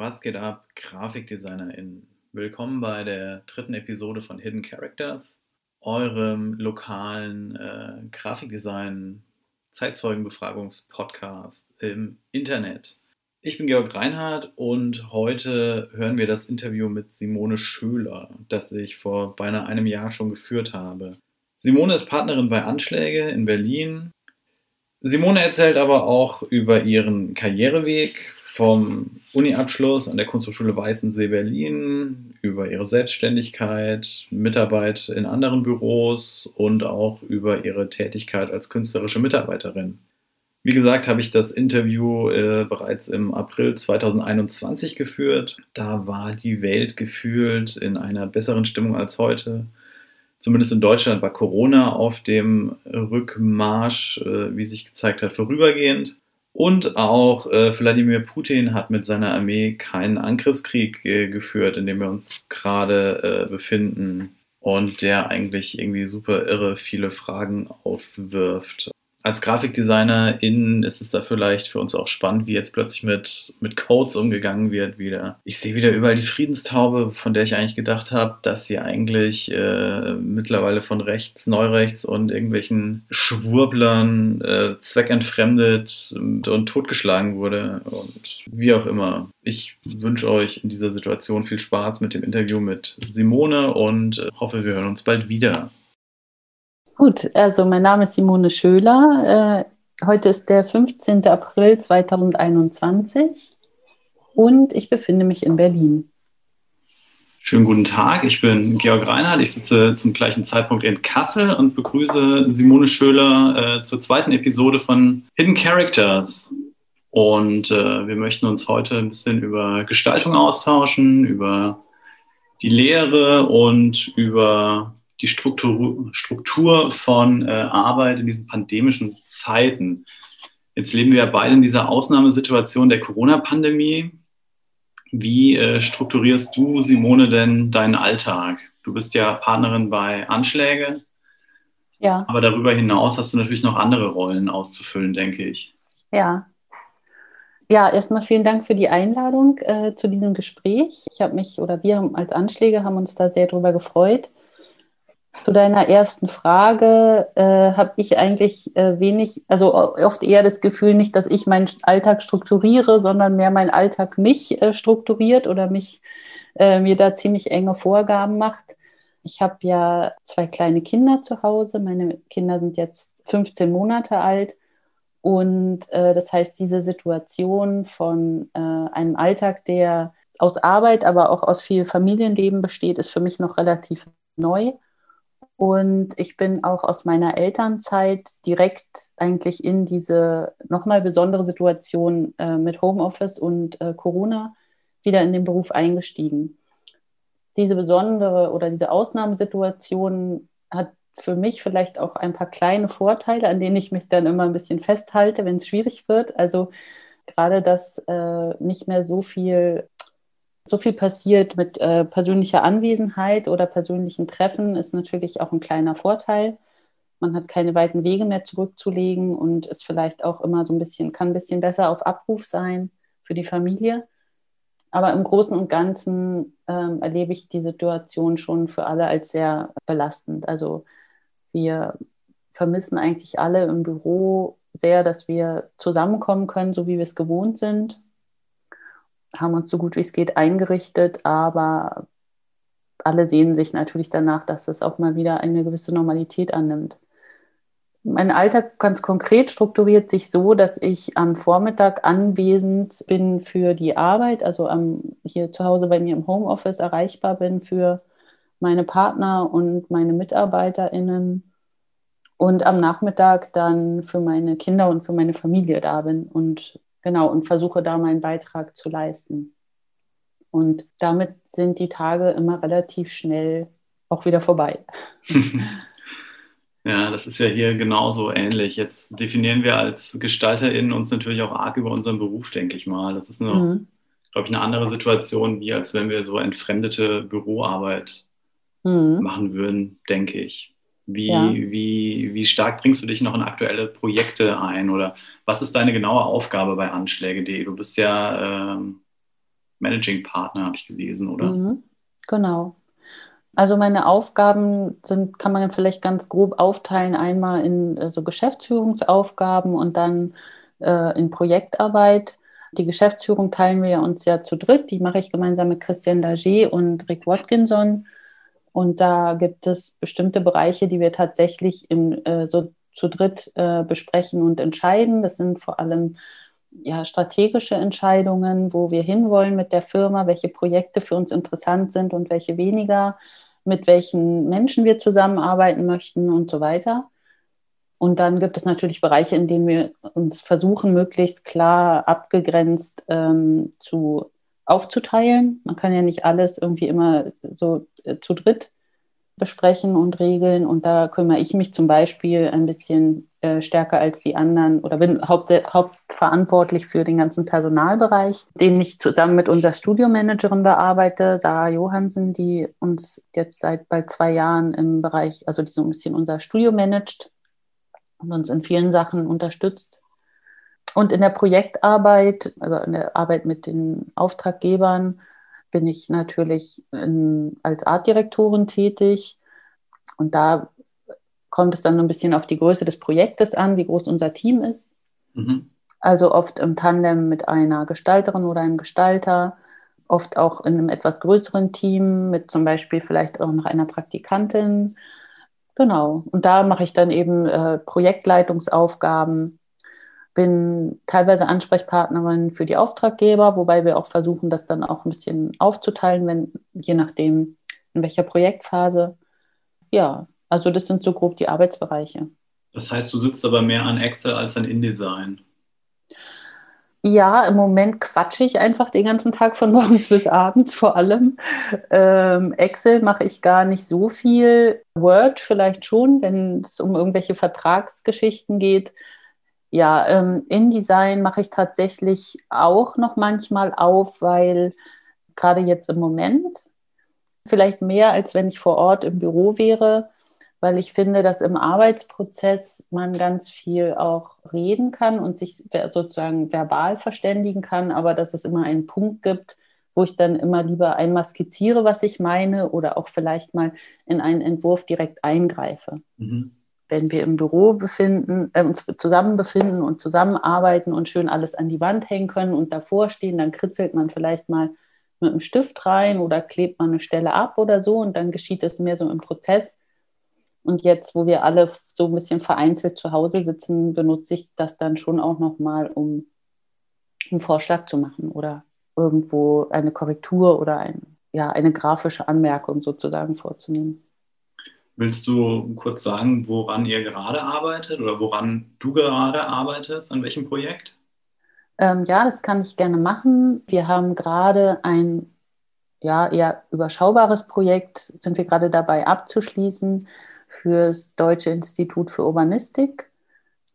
Was geht ab, GrafikdesignerInnen? Willkommen bei der dritten Episode von Hidden Characters, eurem lokalen äh, Grafikdesign Zeitzeugenbefragungspodcast im Internet. Ich bin Georg Reinhardt und heute hören wir das Interview mit Simone Schöler, das ich vor beinahe einem Jahr schon geführt habe. Simone ist Partnerin bei Anschläge in Berlin. Simone erzählt aber auch über ihren Karriereweg vom Uni-Abschluss an der Kunsthochschule Weißensee Berlin über ihre Selbstständigkeit, Mitarbeit in anderen Büros und auch über ihre Tätigkeit als künstlerische Mitarbeiterin. Wie gesagt, habe ich das Interview äh, bereits im April 2021 geführt. Da war die Welt gefühlt in einer besseren Stimmung als heute. Zumindest in Deutschland war Corona auf dem Rückmarsch, äh, wie sich gezeigt hat, vorübergehend. Und auch äh, Wladimir Putin hat mit seiner Armee keinen Angriffskrieg äh, geführt, in dem wir uns gerade äh, befinden. Und der eigentlich irgendwie super irre viele Fragen aufwirft als Grafikdesignerin ist es da vielleicht für uns auch spannend, wie jetzt plötzlich mit, mit Codes umgegangen wird wieder. Ich sehe wieder überall die Friedenstaube, von der ich eigentlich gedacht habe, dass sie eigentlich äh, mittlerweile von rechts, neurechts und irgendwelchen Schwurblern äh, zweckentfremdet und, und totgeschlagen wurde. Und wie auch immer. Ich wünsche euch in dieser Situation viel Spaß mit dem Interview mit Simone und äh, hoffe, wir hören uns bald wieder. Gut, also mein Name ist Simone Schöler. Äh, heute ist der 15. April 2021 und ich befinde mich in Berlin. Schönen guten Tag, ich bin Georg Reinhardt. Ich sitze zum gleichen Zeitpunkt in Kassel und begrüße Simone Schöler äh, zur zweiten Episode von Hidden Characters. Und äh, wir möchten uns heute ein bisschen über Gestaltung austauschen, über die Lehre und über die Struktur, Struktur von äh, Arbeit in diesen pandemischen Zeiten. Jetzt leben wir ja beide in dieser Ausnahmesituation der Corona-Pandemie. Wie äh, strukturierst du, Simone, denn deinen Alltag? Du bist ja Partnerin bei Anschläge. Ja. Aber darüber hinaus hast du natürlich noch andere Rollen auszufüllen, denke ich. Ja. Ja, erstmal vielen Dank für die Einladung äh, zu diesem Gespräch. Ich habe mich oder wir als Anschläge haben uns da sehr drüber gefreut. Zu deiner ersten Frage äh, habe ich eigentlich äh, wenig, also oft eher das Gefühl nicht, dass ich meinen Alltag strukturiere, sondern mehr mein Alltag mich äh, strukturiert oder mich äh, mir da ziemlich enge Vorgaben macht. Ich habe ja zwei kleine Kinder zu Hause. Meine Kinder sind jetzt 15 Monate alt. Und äh, das heißt, diese Situation von äh, einem Alltag, der aus Arbeit, aber auch aus viel Familienleben besteht, ist für mich noch relativ neu. Und ich bin auch aus meiner Elternzeit direkt eigentlich in diese nochmal besondere Situation äh, mit Homeoffice und äh, Corona wieder in den Beruf eingestiegen. Diese besondere oder diese Ausnahmesituation hat für mich vielleicht auch ein paar kleine Vorteile, an denen ich mich dann immer ein bisschen festhalte, wenn es schwierig wird. Also gerade, dass äh, nicht mehr so viel so viel passiert mit äh, persönlicher Anwesenheit oder persönlichen Treffen, ist natürlich auch ein kleiner Vorteil. Man hat keine weiten Wege mehr zurückzulegen und ist vielleicht auch immer so ein bisschen, kann ein bisschen besser auf Abruf sein für die Familie. Aber im Großen und Ganzen ähm, erlebe ich die Situation schon für alle als sehr belastend. Also wir vermissen eigentlich alle im Büro sehr, dass wir zusammenkommen können, so wie wir es gewohnt sind haben uns so gut wie es geht eingerichtet, aber alle sehen sich natürlich danach, dass es auch mal wieder eine gewisse Normalität annimmt. Mein Alltag ganz konkret strukturiert sich so, dass ich am Vormittag anwesend bin für die Arbeit, also am, hier zu Hause bei mir im Homeoffice erreichbar bin für meine Partner und meine MitarbeiterInnen und am Nachmittag dann für meine Kinder und für meine Familie da bin und Genau, und versuche da meinen Beitrag zu leisten. Und damit sind die Tage immer relativ schnell auch wieder vorbei. Ja, das ist ja hier genauso ähnlich. Jetzt definieren wir als GestalterInnen uns natürlich auch arg über unseren Beruf, denke ich mal. Das ist eine, mhm. glaube ich, eine andere Situation, wie als wenn wir so entfremdete Büroarbeit mhm. machen würden, denke ich. Wie, ja. wie, wie stark bringst du dich noch in aktuelle Projekte ein oder was ist deine genaue Aufgabe bei Anschläge.de? Du bist ja ähm, Managing Partner, habe ich gelesen, oder? Mhm, genau. Also meine Aufgaben sind, kann man vielleicht ganz grob aufteilen, einmal in äh, so Geschäftsführungsaufgaben und dann äh, in Projektarbeit. Die Geschäftsführung teilen wir uns ja zu dritt. Die mache ich gemeinsam mit Christian Dager und Rick Watkinson. Und da gibt es bestimmte Bereiche, die wir tatsächlich in, äh, so zu dritt äh, besprechen und entscheiden. Das sind vor allem ja, strategische Entscheidungen, wo wir hinwollen mit der Firma, welche Projekte für uns interessant sind und welche weniger, mit welchen Menschen wir zusammenarbeiten möchten und so weiter. Und dann gibt es natürlich Bereiche, in denen wir uns versuchen, möglichst klar abgegrenzt ähm, zu aufzuteilen. Man kann ja nicht alles irgendwie immer so äh, zu dritt besprechen und regeln. Und da kümmere ich mich zum Beispiel ein bisschen äh, stärker als die anderen oder bin haupt, hauptverantwortlich für den ganzen Personalbereich, den ich zusammen mit unserer Studiomanagerin bearbeite, Sarah Johansen, die uns jetzt seit bald zwei Jahren im Bereich, also die so ein bisschen unser Studio managt und uns in vielen Sachen unterstützt. Und in der Projektarbeit, also in der Arbeit mit den Auftraggebern, bin ich natürlich in, als Artdirektorin tätig. Und da kommt es dann ein bisschen auf die Größe des Projektes an, wie groß unser Team ist. Mhm. Also oft im Tandem mit einer Gestalterin oder einem Gestalter, oft auch in einem etwas größeren Team mit zum Beispiel vielleicht auch noch einer Praktikantin. Genau. Und da mache ich dann eben äh, Projektleitungsaufgaben bin teilweise Ansprechpartnerin für die Auftraggeber, wobei wir auch versuchen, das dann auch ein bisschen aufzuteilen, wenn, je nachdem, in welcher Projektphase. Ja, also das sind so grob die Arbeitsbereiche. Das heißt, du sitzt aber mehr an Excel als an InDesign. Ja, im Moment quatsche ich einfach den ganzen Tag von morgens bis abends vor allem. Ähm, Excel mache ich gar nicht so viel. Word vielleicht schon, wenn es um irgendwelche Vertragsgeschichten geht. Ja, ähm, InDesign mache ich tatsächlich auch noch manchmal auf, weil gerade jetzt im Moment, vielleicht mehr als wenn ich vor Ort im Büro wäre, weil ich finde, dass im Arbeitsprozess man ganz viel auch reden kann und sich sozusagen verbal verständigen kann, aber dass es immer einen Punkt gibt, wo ich dann immer lieber einmal skizziere, was ich meine oder auch vielleicht mal in einen Entwurf direkt eingreife. Mhm wenn wir im Büro befinden, äh, uns zusammen befinden und zusammenarbeiten und schön alles an die Wand hängen können und davor stehen, dann kritzelt man vielleicht mal mit einem Stift rein oder klebt man eine Stelle ab oder so und dann geschieht es mehr so im Prozess. Und jetzt, wo wir alle so ein bisschen vereinzelt zu Hause sitzen, benutze ich das dann schon auch nochmal, um einen Vorschlag zu machen oder irgendwo eine Korrektur oder ein, ja, eine grafische Anmerkung sozusagen vorzunehmen. Willst du kurz sagen, woran ihr gerade arbeitet oder woran du gerade arbeitest, an welchem Projekt? Ähm, ja, das kann ich gerne machen. Wir haben gerade ein ja, eher überschaubares Projekt, sind wir gerade dabei abzuschließen für das Deutsche Institut für Urbanistik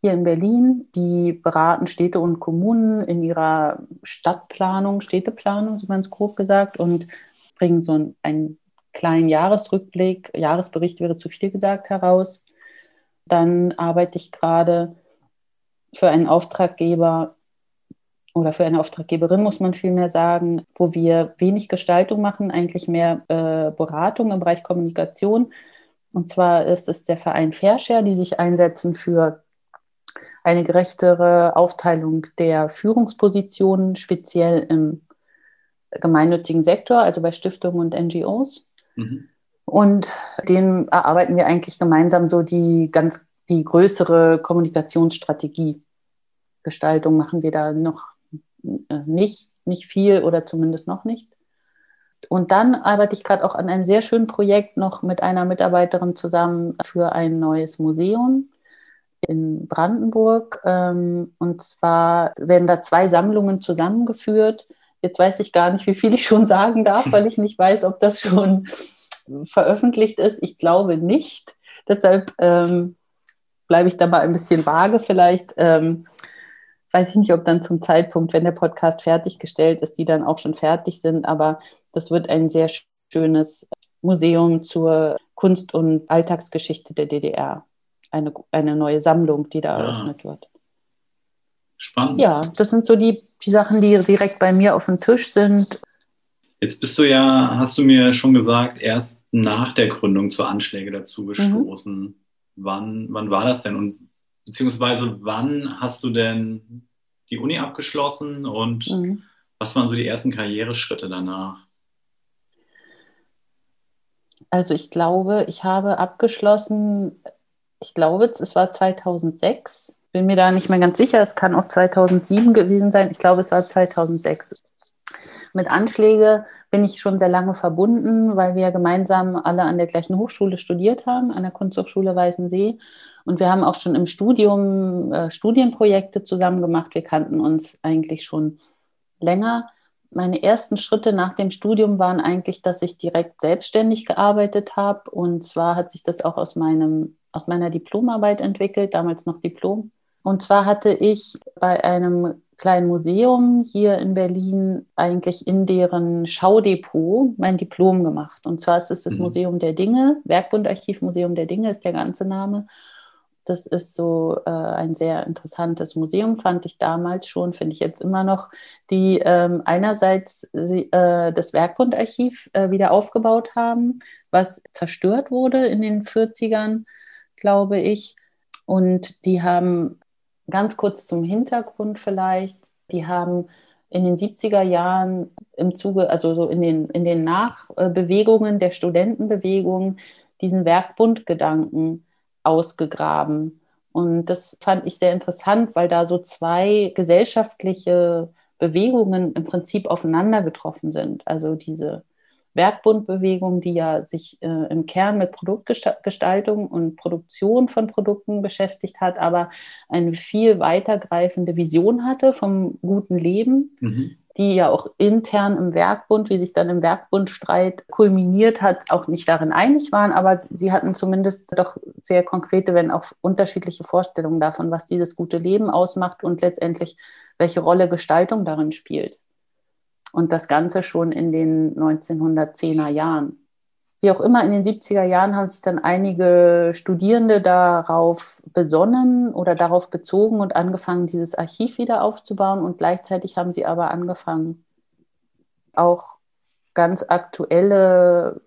hier in Berlin. Die beraten Städte und Kommunen in ihrer Stadtplanung, Städteplanung, so ganz grob gesagt, und bringen so ein, ein kleinen Jahresrückblick, Jahresbericht wäre zu viel gesagt, heraus. Dann arbeite ich gerade für einen Auftraggeber oder für eine Auftraggeberin, muss man vielmehr sagen, wo wir wenig Gestaltung machen, eigentlich mehr äh, Beratung im Bereich Kommunikation. Und zwar ist es der Verein Fairshare, die sich einsetzen für eine gerechtere Aufteilung der Führungspositionen, speziell im gemeinnützigen Sektor, also bei Stiftungen und NGOs. Mhm. Und den erarbeiten wir eigentlich gemeinsam so die ganz die größere Kommunikationsstrategie. Gestaltung machen wir da noch äh, nicht, nicht viel oder zumindest noch nicht. Und dann arbeite ich gerade auch an einem sehr schönen Projekt noch mit einer Mitarbeiterin zusammen für ein neues Museum in Brandenburg. Ähm, und zwar werden da zwei Sammlungen zusammengeführt Jetzt weiß ich gar nicht, wie viel ich schon sagen darf, weil ich nicht weiß, ob das schon veröffentlicht ist. Ich glaube nicht. Deshalb ähm, bleibe ich dabei ein bisschen vage. Vielleicht ähm, weiß ich nicht, ob dann zum Zeitpunkt, wenn der Podcast fertiggestellt ist, die dann auch schon fertig sind. Aber das wird ein sehr schönes Museum zur Kunst- und Alltagsgeschichte der DDR. Eine, eine neue Sammlung, die da ja. eröffnet wird. Spannend. Ja, das sind so die, die Sachen, die direkt bei mir auf dem Tisch sind. Jetzt bist du ja, hast du mir schon gesagt, erst nach der Gründung zu Anschläge dazu mhm. gestoßen. Mhm. Wann, wann war das denn? Und beziehungsweise wann hast du denn die Uni abgeschlossen und mhm. was waren so die ersten Karriereschritte danach? Also ich glaube, ich habe abgeschlossen, ich glaube, es war 2006. Bin mir da nicht mehr ganz sicher. Es kann auch 2007 gewesen sein. Ich glaube, es war 2006. Mit Anschläge bin ich schon sehr lange verbunden, weil wir gemeinsam alle an der gleichen Hochschule studiert haben, an der Kunsthochschule Weißensee. Und wir haben auch schon im Studium äh, Studienprojekte zusammen gemacht. Wir kannten uns eigentlich schon länger. Meine ersten Schritte nach dem Studium waren eigentlich, dass ich direkt selbstständig gearbeitet habe. Und zwar hat sich das auch aus, meinem, aus meiner Diplomarbeit entwickelt, damals noch Diplom. Und zwar hatte ich bei einem kleinen Museum hier in Berlin eigentlich in deren Schaudepot mein Diplom gemacht. Und zwar ist es das mhm. Museum der Dinge, Werkbundarchiv Museum der Dinge ist der ganze Name. Das ist so äh, ein sehr interessantes Museum, fand ich damals schon, finde ich jetzt immer noch, die ähm, einerseits äh, das Werkbundarchiv äh, wieder aufgebaut haben, was zerstört wurde in den 40ern, glaube ich. Und die haben ganz kurz zum Hintergrund vielleicht, die haben in den 70er Jahren im Zuge, also so in den, in den Nachbewegungen der Studentenbewegung, diesen Werkbundgedanken ausgegraben. Und das fand ich sehr interessant, weil da so zwei gesellschaftliche Bewegungen im Prinzip aufeinander getroffen sind. Also diese Werkbundbewegung, die ja sich äh, im Kern mit Produktgestaltung und Produktion von Produkten beschäftigt hat, aber eine viel weitergreifende Vision hatte vom guten Leben, mhm die ja auch intern im Werkbund, wie sich dann im Werkbundstreit kulminiert hat, auch nicht darin einig waren, aber sie hatten zumindest doch sehr konkrete, wenn auch unterschiedliche Vorstellungen davon, was dieses gute Leben ausmacht und letztendlich welche Rolle Gestaltung darin spielt. Und das Ganze schon in den 1910er Jahren wie auch immer, in den 70er Jahren haben sich dann einige Studierende darauf besonnen oder darauf bezogen und angefangen, dieses Archiv wieder aufzubauen. Und gleichzeitig haben sie aber angefangen, auch ganz aktuelle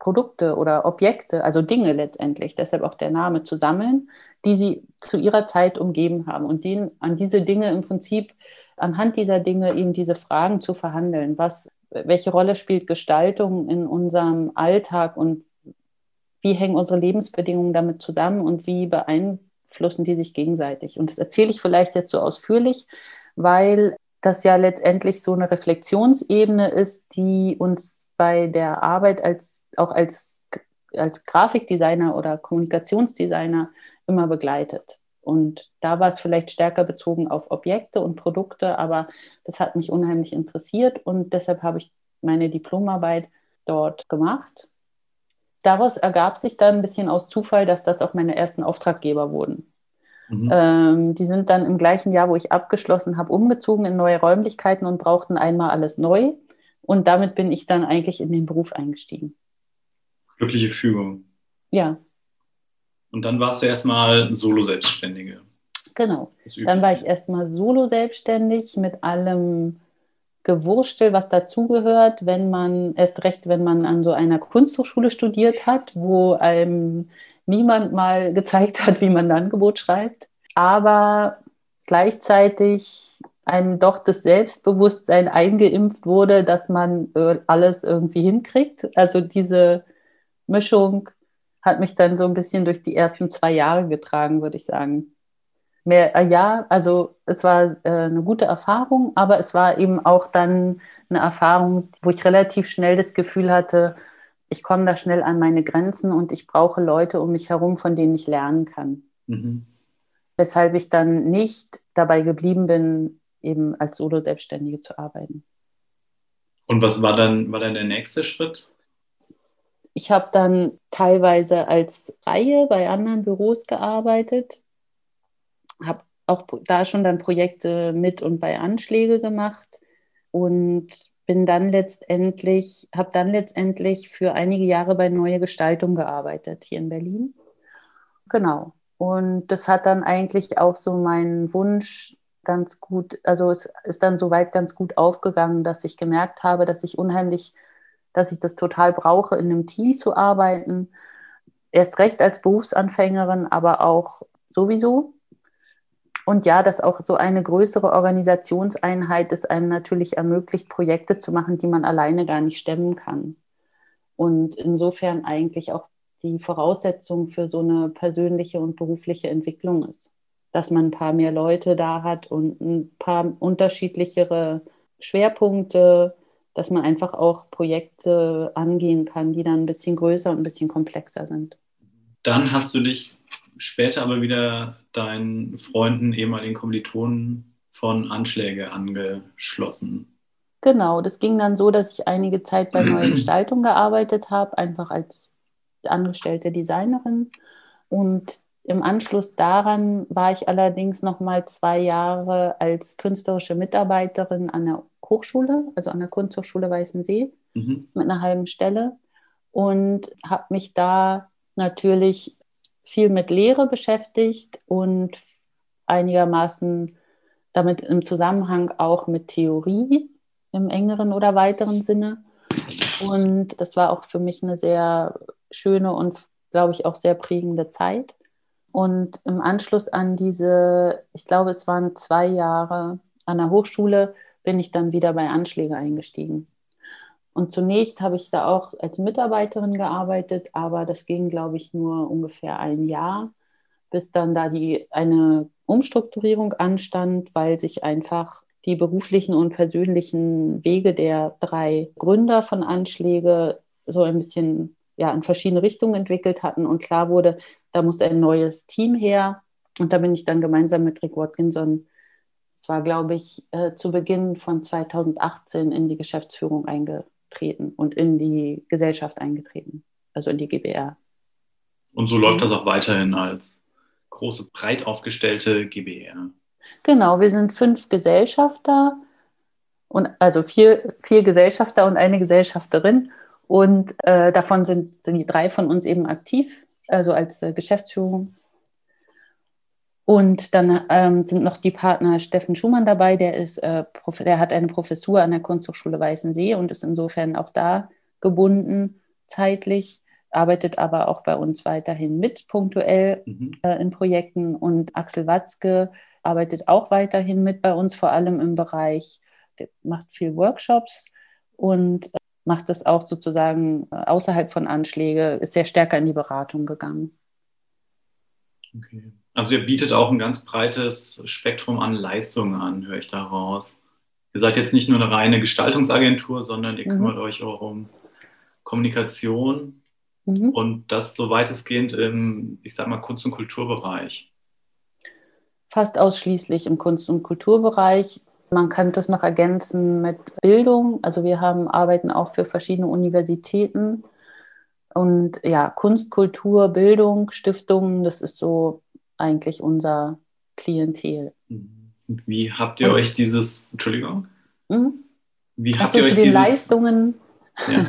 Produkte oder Objekte, also Dinge letztendlich, deshalb auch der Name, zu sammeln, die sie zu ihrer Zeit umgeben haben und denen, an diese Dinge im Prinzip, anhand dieser Dinge eben diese Fragen zu verhandeln. Was welche Rolle spielt Gestaltung in unserem Alltag und wie hängen unsere Lebensbedingungen damit zusammen und wie beeinflussen die sich gegenseitig? Und das erzähle ich vielleicht jetzt so ausführlich, weil das ja letztendlich so eine Reflexionsebene ist, die uns bei der Arbeit als auch als, als Grafikdesigner oder Kommunikationsdesigner immer begleitet. Und da war es vielleicht stärker bezogen auf Objekte und Produkte, aber das hat mich unheimlich interessiert und deshalb habe ich meine Diplomarbeit dort gemacht. Daraus ergab sich dann ein bisschen aus Zufall, dass das auch meine ersten Auftraggeber wurden. Mhm. Ähm, die sind dann im gleichen Jahr, wo ich abgeschlossen habe, umgezogen in neue Räumlichkeiten und brauchten einmal alles neu. Und damit bin ich dann eigentlich in den Beruf eingestiegen. Glückliche Fügung. Ja, und dann warst du erstmal Solo-Selbstständige. Genau. Dann war ich erstmal Solo-Selbstständig mit allem Gewurstel, was dazugehört, wenn man, erst recht, wenn man an so einer Kunsthochschule studiert hat, wo einem niemand mal gezeigt hat, wie man ein Angebot schreibt. Aber gleichzeitig einem doch das Selbstbewusstsein eingeimpft wurde, dass man äh, alles irgendwie hinkriegt. Also diese Mischung hat mich dann so ein bisschen durch die ersten zwei Jahre getragen, würde ich sagen. Mehr, äh, ja, also es war äh, eine gute Erfahrung, aber es war eben auch dann eine Erfahrung, wo ich relativ schnell das Gefühl hatte, ich komme da schnell an meine Grenzen und ich brauche Leute um mich herum, von denen ich lernen kann. Mhm. Weshalb ich dann nicht dabei geblieben bin, eben als Solo-Selbstständige zu arbeiten. Und was war dann, war dann der nächste Schritt? Ich habe dann teilweise als Reihe bei anderen Büros gearbeitet, habe auch da schon dann Projekte mit und bei Anschläge gemacht und bin dann letztendlich, habe dann letztendlich für einige Jahre bei Neue Gestaltung gearbeitet hier in Berlin. Genau. Und das hat dann eigentlich auch so meinen Wunsch ganz gut, also es ist dann soweit ganz gut aufgegangen, dass ich gemerkt habe, dass ich unheimlich, dass ich das total brauche, in einem Team zu arbeiten. Erst recht als Berufsanfängerin, aber auch sowieso. Und ja, dass auch so eine größere Organisationseinheit es einem natürlich ermöglicht, Projekte zu machen, die man alleine gar nicht stemmen kann. Und insofern eigentlich auch die Voraussetzung für so eine persönliche und berufliche Entwicklung ist. Dass man ein paar mehr Leute da hat und ein paar unterschiedlichere Schwerpunkte, dass man einfach auch Projekte angehen kann, die dann ein bisschen größer und ein bisschen komplexer sind. Dann hast du dich später aber wieder deinen Freunden, ehemaligen Kommilitonen von Anschläge angeschlossen. Genau, das ging dann so, dass ich einige Zeit bei Neue Gestaltung gearbeitet habe, einfach als angestellte Designerin. Und im Anschluss daran war ich allerdings noch mal zwei Jahre als künstlerische Mitarbeiterin an der Hochschule, also an der Kunsthochschule Weißensee, mhm. mit einer halben Stelle und habe mich da natürlich viel mit Lehre beschäftigt und einigermaßen damit im Zusammenhang auch mit Theorie im engeren oder weiteren Sinne. Und das war auch für mich eine sehr schöne und, glaube ich, auch sehr prägende Zeit. Und im Anschluss an diese, ich glaube, es waren zwei Jahre an der Hochschule, bin ich dann wieder bei Anschläge eingestiegen. Und zunächst habe ich da auch als Mitarbeiterin gearbeitet, aber das ging, glaube ich, nur ungefähr ein Jahr, bis dann da die, eine Umstrukturierung anstand, weil sich einfach die beruflichen und persönlichen Wege der drei Gründer von Anschläge so ein bisschen ja, in verschiedene Richtungen entwickelt hatten und klar wurde, da muss ein neues Team her. Und da bin ich dann gemeinsam mit Rick Watkinson, es war, glaube ich, äh, zu Beginn von 2018 in die Geschäftsführung eingetreten und in die Gesellschaft eingetreten, also in die GBR. Und so läuft das auch weiterhin als große, breit aufgestellte GBR. Genau, wir sind fünf Gesellschafter und also vier, vier Gesellschafter und eine Gesellschafterin. Und äh, davon sind, sind die drei von uns eben aktiv, also als äh, Geschäftsführung und dann ähm, sind noch die Partner Steffen Schumann dabei, der, ist, äh, der hat eine Professur an der Kunsthochschule Weißensee und ist insofern auch da gebunden zeitlich, arbeitet aber auch bei uns weiterhin mit punktuell mhm. äh, in Projekten. Und Axel Watzke arbeitet auch weiterhin mit bei uns, vor allem im Bereich, der macht viel Workshops und äh, macht das auch sozusagen äh, außerhalb von Anschläge, ist sehr stärker in die Beratung gegangen. Okay. Also ihr bietet auch ein ganz breites Spektrum an Leistungen an, höre ich daraus. Ihr seid jetzt nicht nur eine reine Gestaltungsagentur, sondern ihr mhm. kümmert euch auch um Kommunikation mhm. und das so weitestgehend im, ich sag mal, Kunst- und Kulturbereich. Fast ausschließlich im Kunst- und Kulturbereich. Man kann das noch ergänzen mit Bildung. Also wir haben, arbeiten auch für verschiedene Universitäten. Und ja, Kunst, Kultur, Bildung, Stiftungen, das ist so eigentlich unser Klientel. Wie habt ihr Und, euch dieses, Entschuldigung? Mhm. Wie habt Achso, ihr euch zu den dieses, Leistungen, ja.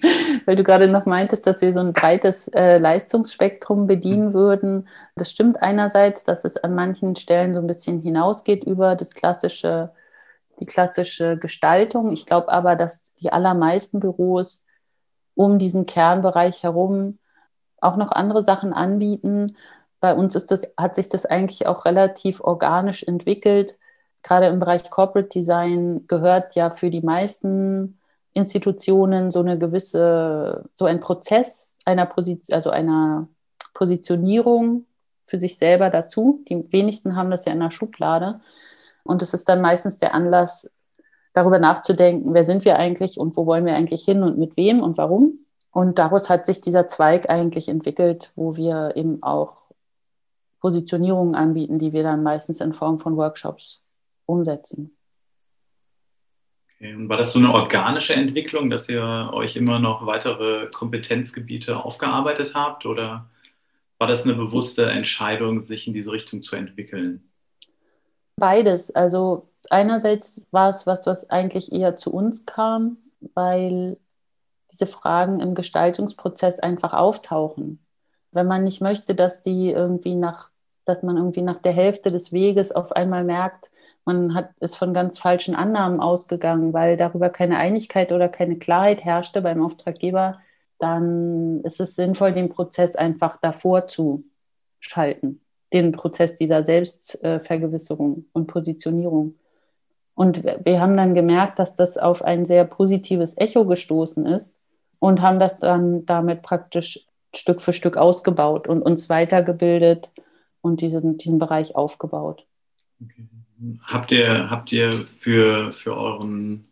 weil du gerade noch meintest, dass wir so ein breites äh, Leistungsspektrum bedienen mhm. würden. Das stimmt einerseits, dass es an manchen Stellen so ein bisschen hinausgeht über das klassische, die klassische Gestaltung. Ich glaube aber, dass die allermeisten Büros um diesen Kernbereich herum auch noch andere Sachen anbieten bei uns ist das, hat sich das eigentlich auch relativ organisch entwickelt. Gerade im Bereich Corporate Design gehört ja für die meisten Institutionen so eine gewisse, so ein Prozess einer Position, also einer Positionierung für sich selber dazu. Die wenigsten haben das ja in der Schublade. Und es ist dann meistens der Anlass, darüber nachzudenken, wer sind wir eigentlich und wo wollen wir eigentlich hin und mit wem und warum. Und daraus hat sich dieser Zweig eigentlich entwickelt, wo wir eben auch Positionierungen anbieten, die wir dann meistens in Form von Workshops umsetzen. Okay. Und war das so eine organische Entwicklung, dass ihr euch immer noch weitere Kompetenzgebiete aufgearbeitet habt oder war das eine bewusste Entscheidung, sich in diese Richtung zu entwickeln? Beides. Also einerseits war es was, was eigentlich eher zu uns kam, weil diese Fragen im Gestaltungsprozess einfach auftauchen. Wenn man nicht möchte, dass die irgendwie nach dass man irgendwie nach der Hälfte des Weges auf einmal merkt, man hat, ist von ganz falschen Annahmen ausgegangen, weil darüber keine Einigkeit oder keine Klarheit herrschte beim Auftraggeber, dann ist es sinnvoll, den Prozess einfach davor zu schalten. Den Prozess dieser Selbstvergewisserung und Positionierung. Und wir haben dann gemerkt, dass das auf ein sehr positives Echo gestoßen ist und haben das dann damit praktisch Stück für Stück ausgebaut und uns weitergebildet und diesen, diesen Bereich aufgebaut. Okay. Habt ihr, habt ihr für, für euren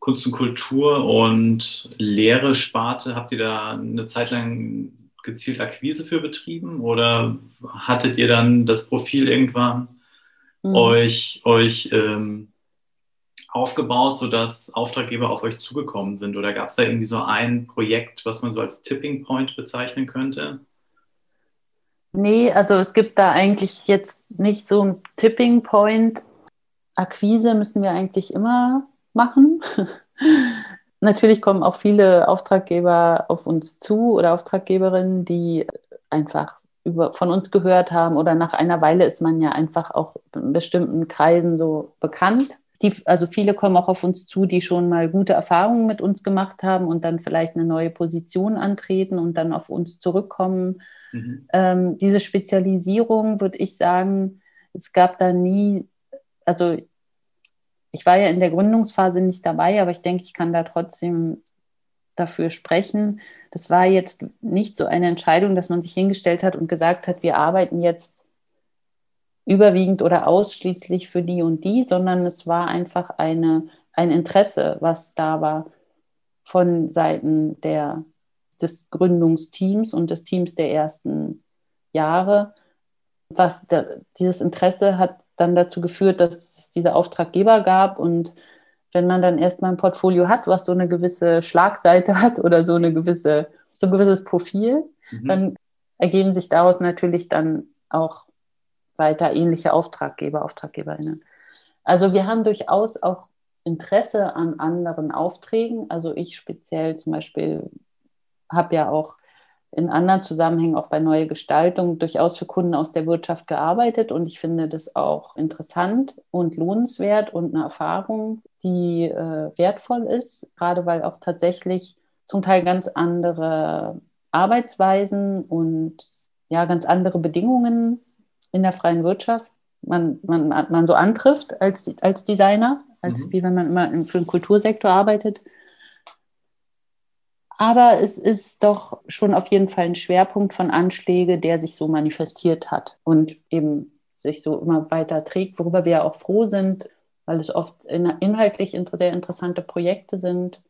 Kunst und Kultur und Lehre Sparte, habt ihr da eine Zeit lang gezielt Akquise für betrieben oder hattet ihr dann das Profil irgendwann mhm. euch, euch ähm, aufgebaut, sodass Auftraggeber auf euch zugekommen sind? Oder gab es da irgendwie so ein Projekt, was man so als Tipping Point bezeichnen könnte? Nee, also es gibt da eigentlich jetzt nicht so ein Tipping Point. Akquise müssen wir eigentlich immer machen. Natürlich kommen auch viele Auftraggeber auf uns zu oder Auftraggeberinnen, die einfach über, von uns gehört haben oder nach einer Weile ist man ja einfach auch in bestimmten Kreisen so bekannt. Die, also viele kommen auch auf uns zu, die schon mal gute Erfahrungen mit uns gemacht haben und dann vielleicht eine neue Position antreten und dann auf uns zurückkommen. Mhm. Ähm, diese Spezialisierung würde ich sagen, es gab da nie, also ich war ja in der Gründungsphase nicht dabei, aber ich denke, ich kann da trotzdem dafür sprechen. Das war jetzt nicht so eine Entscheidung, dass man sich hingestellt hat und gesagt hat, wir arbeiten jetzt überwiegend oder ausschließlich für die und die, sondern es war einfach eine, ein Interesse, was da war von Seiten der, des Gründungsteams und des Teams der ersten Jahre. Was da, dieses Interesse hat dann dazu geführt, dass es diese Auftraggeber gab. Und wenn man dann erstmal ein Portfolio hat, was so eine gewisse Schlagseite hat oder so eine gewisse, so ein gewisses Profil, mhm. dann ergeben sich daraus natürlich dann auch weiter ähnliche Auftraggeber, Auftraggeberinnen. Also wir haben durchaus auch Interesse an anderen Aufträgen. Also ich speziell zum Beispiel habe ja auch in anderen Zusammenhängen auch bei Neue Gestaltung durchaus für Kunden aus der Wirtschaft gearbeitet und ich finde das auch interessant und lohnenswert und eine Erfahrung, die äh, wertvoll ist, gerade weil auch tatsächlich zum Teil ganz andere Arbeitsweisen und ja, ganz andere Bedingungen in der freien Wirtschaft man, man, man so antrifft als, als Designer, als mhm. wie wenn man immer für den Kultursektor arbeitet. Aber es ist doch schon auf jeden Fall ein Schwerpunkt von Anschläge, der sich so manifestiert hat und eben sich so immer weiter trägt, worüber wir auch froh sind, weil es oft inhaltlich sehr interessante Projekte sind.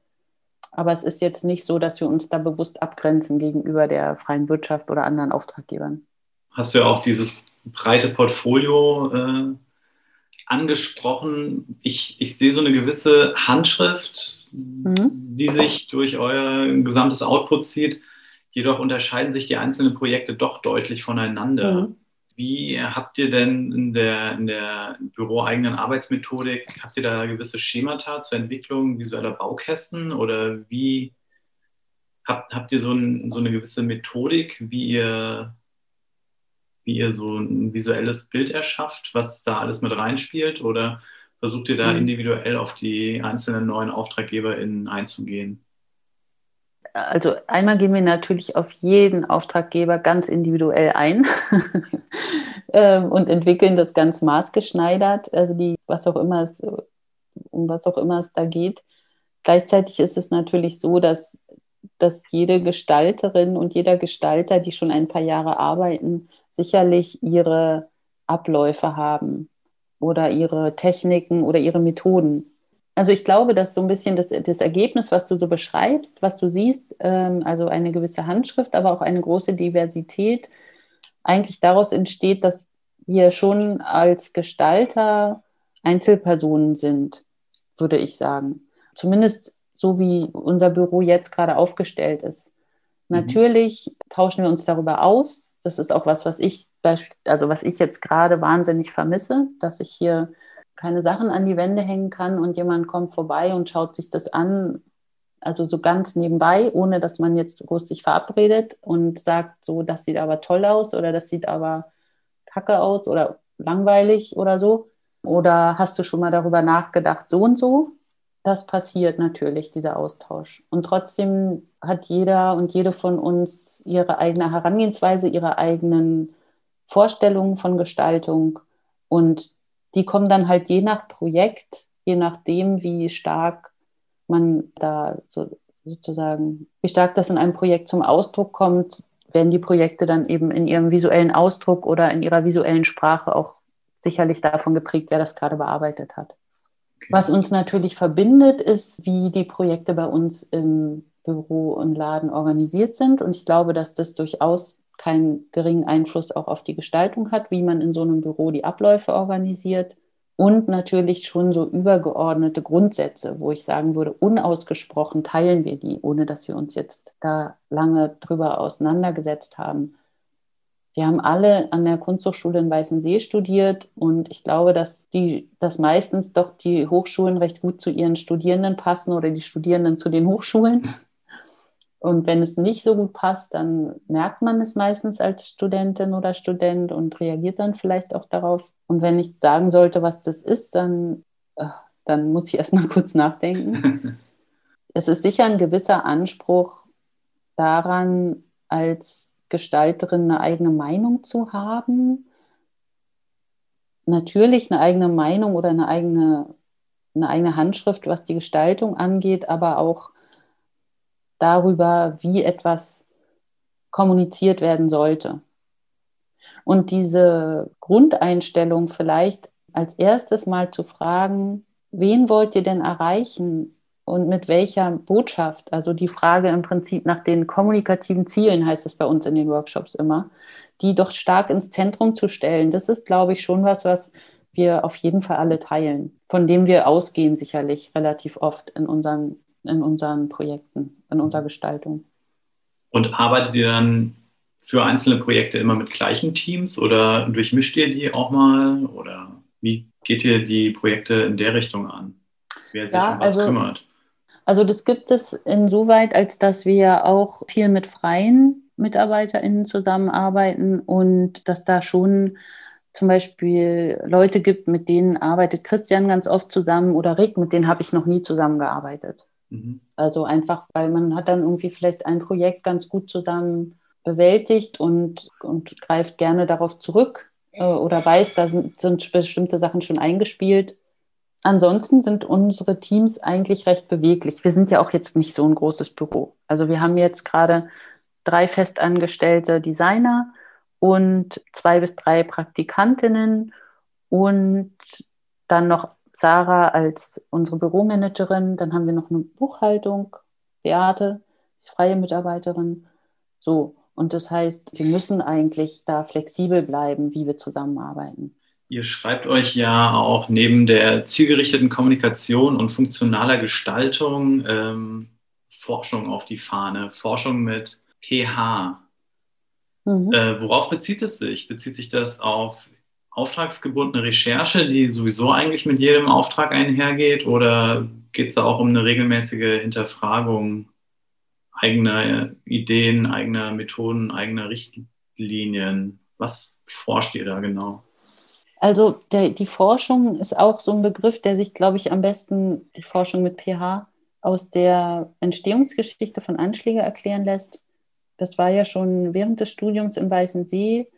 Aber es ist jetzt nicht so, dass wir uns da bewusst abgrenzen gegenüber der freien Wirtschaft oder anderen Auftraggebern. Hast du ja auch dieses breite Portfolio äh, angesprochen. Ich, ich sehe so eine gewisse Handschrift, mhm. die sich durch euer gesamtes Output zieht. Jedoch unterscheiden sich die einzelnen Projekte doch deutlich voneinander. Mhm. Wie habt ihr denn in der, in der büroeigenen Arbeitsmethodik, habt ihr da gewisse Schemata zur Entwicklung visueller Baukästen oder wie habt, habt ihr so, ein, so eine gewisse Methodik, wie ihr wie ihr so ein visuelles Bild erschafft, was da alles mit reinspielt? Oder versucht ihr da mhm. individuell auf die einzelnen neuen AuftraggeberInnen einzugehen? Also einmal gehen wir natürlich auf jeden Auftraggeber ganz individuell ein ähm, und entwickeln das ganz maßgeschneidert, also die, was auch immer es, um was auch immer es da geht. Gleichzeitig ist es natürlich so, dass, dass jede Gestalterin und jeder Gestalter, die schon ein paar Jahre arbeiten, sicherlich ihre Abläufe haben oder ihre Techniken oder ihre Methoden. Also ich glaube, dass so ein bisschen das, das Ergebnis, was du so beschreibst, was du siehst, ähm, also eine gewisse Handschrift, aber auch eine große Diversität, eigentlich daraus entsteht, dass wir schon als Gestalter Einzelpersonen sind, würde ich sagen. Zumindest so wie unser Büro jetzt gerade aufgestellt ist. Mhm. Natürlich tauschen wir uns darüber aus, das ist auch was, was ich, also was ich jetzt gerade wahnsinnig vermisse, dass ich hier keine Sachen an die Wände hängen kann und jemand kommt vorbei und schaut sich das an, also so ganz nebenbei, ohne dass man jetzt groß sich verabredet und sagt, so, das sieht aber toll aus oder das sieht aber kacke aus oder langweilig oder so. Oder hast du schon mal darüber nachgedacht, so und so? Das passiert natürlich, dieser Austausch. Und trotzdem hat jeder und jede von uns ihre eigene Herangehensweise, ihre eigenen Vorstellungen von Gestaltung. Und die kommen dann halt je nach Projekt, je nachdem, wie stark man da so, sozusagen, wie stark das in einem Projekt zum Ausdruck kommt, werden die Projekte dann eben in ihrem visuellen Ausdruck oder in ihrer visuellen Sprache auch sicherlich davon geprägt, wer das gerade bearbeitet hat. Was uns natürlich verbindet, ist, wie die Projekte bei uns im Büro und Laden organisiert sind. Und ich glaube, dass das durchaus keinen geringen Einfluss auch auf die Gestaltung hat, wie man in so einem Büro die Abläufe organisiert und natürlich schon so übergeordnete Grundsätze, wo ich sagen würde, unausgesprochen teilen wir die, ohne dass wir uns jetzt da lange drüber auseinandergesetzt haben. Wir haben alle an der Kunsthochschule in Weißensee studiert und ich glaube, dass die, dass meistens doch die Hochschulen recht gut zu ihren Studierenden passen oder die Studierenden zu den Hochschulen. Und wenn es nicht so gut passt, dann merkt man es meistens als Studentin oder Student und reagiert dann vielleicht auch darauf. Und wenn ich sagen sollte, was das ist, dann, äh, dann muss ich erstmal kurz nachdenken. es ist sicher ein gewisser Anspruch daran, als Gestalterin eine eigene Meinung zu haben. Natürlich eine eigene Meinung oder eine eigene, eine eigene Handschrift, was die Gestaltung angeht, aber auch darüber, wie etwas kommuniziert werden sollte. Und diese Grundeinstellung vielleicht als erstes mal zu fragen, wen wollt ihr denn erreichen und mit welcher Botschaft? Also die Frage im Prinzip nach den kommunikativen Zielen heißt es bei uns in den Workshops immer, die doch stark ins Zentrum zu stellen. Das ist, glaube ich, schon was, was wir auf jeden Fall alle teilen, von dem wir ausgehen sicherlich relativ oft in unseren in unseren Projekten, in unserer Gestaltung. Und arbeitet ihr dann für einzelne Projekte immer mit gleichen Teams oder durchmischt ihr die auch mal? Oder wie geht ihr die Projekte in der Richtung an? Wer sich ja, um was also, kümmert? Also das gibt es insoweit, als dass wir auch viel mit freien MitarbeiterInnen zusammenarbeiten und dass da schon zum Beispiel Leute gibt, mit denen arbeitet Christian ganz oft zusammen oder Rick, mit denen habe ich noch nie zusammengearbeitet. Mhm. Also einfach, weil man hat dann irgendwie vielleicht ein Projekt ganz gut zusammen bewältigt und, und greift gerne darauf zurück äh, oder weiß, da sind, sind bestimmte Sachen schon eingespielt. Ansonsten sind unsere Teams eigentlich recht beweglich. Wir sind ja auch jetzt nicht so ein großes Büro. Also wir haben jetzt gerade drei festangestellte Designer und zwei bis drei Praktikantinnen und dann noch Sarah als unsere Büromanagerin, dann haben wir noch eine Buchhaltung, Beate, ist freie Mitarbeiterin. So, und das heißt, wir müssen eigentlich da flexibel bleiben, wie wir zusammenarbeiten. Ihr schreibt euch ja auch neben der zielgerichteten Kommunikation und funktionaler Gestaltung ähm, Forschung auf die Fahne, Forschung mit PH. Mhm. Äh, worauf bezieht es sich? Bezieht sich das auf auftragsgebundene Recherche, die sowieso eigentlich mit jedem Auftrag einhergeht? Oder geht es da auch um eine regelmäßige Hinterfragung eigener Ideen, eigener Methoden, eigener Richtlinien? Was forscht ihr da genau? Also der, die Forschung ist auch so ein Begriff, der sich, glaube ich, am besten, die Forschung mit pH, aus der Entstehungsgeschichte von Anschläge erklären lässt. Das war ja schon während des Studiums im Weißen See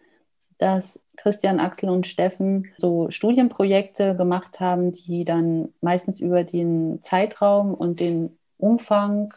dass Christian, Axel und Steffen so Studienprojekte gemacht haben, die dann meistens über den Zeitraum und den Umfang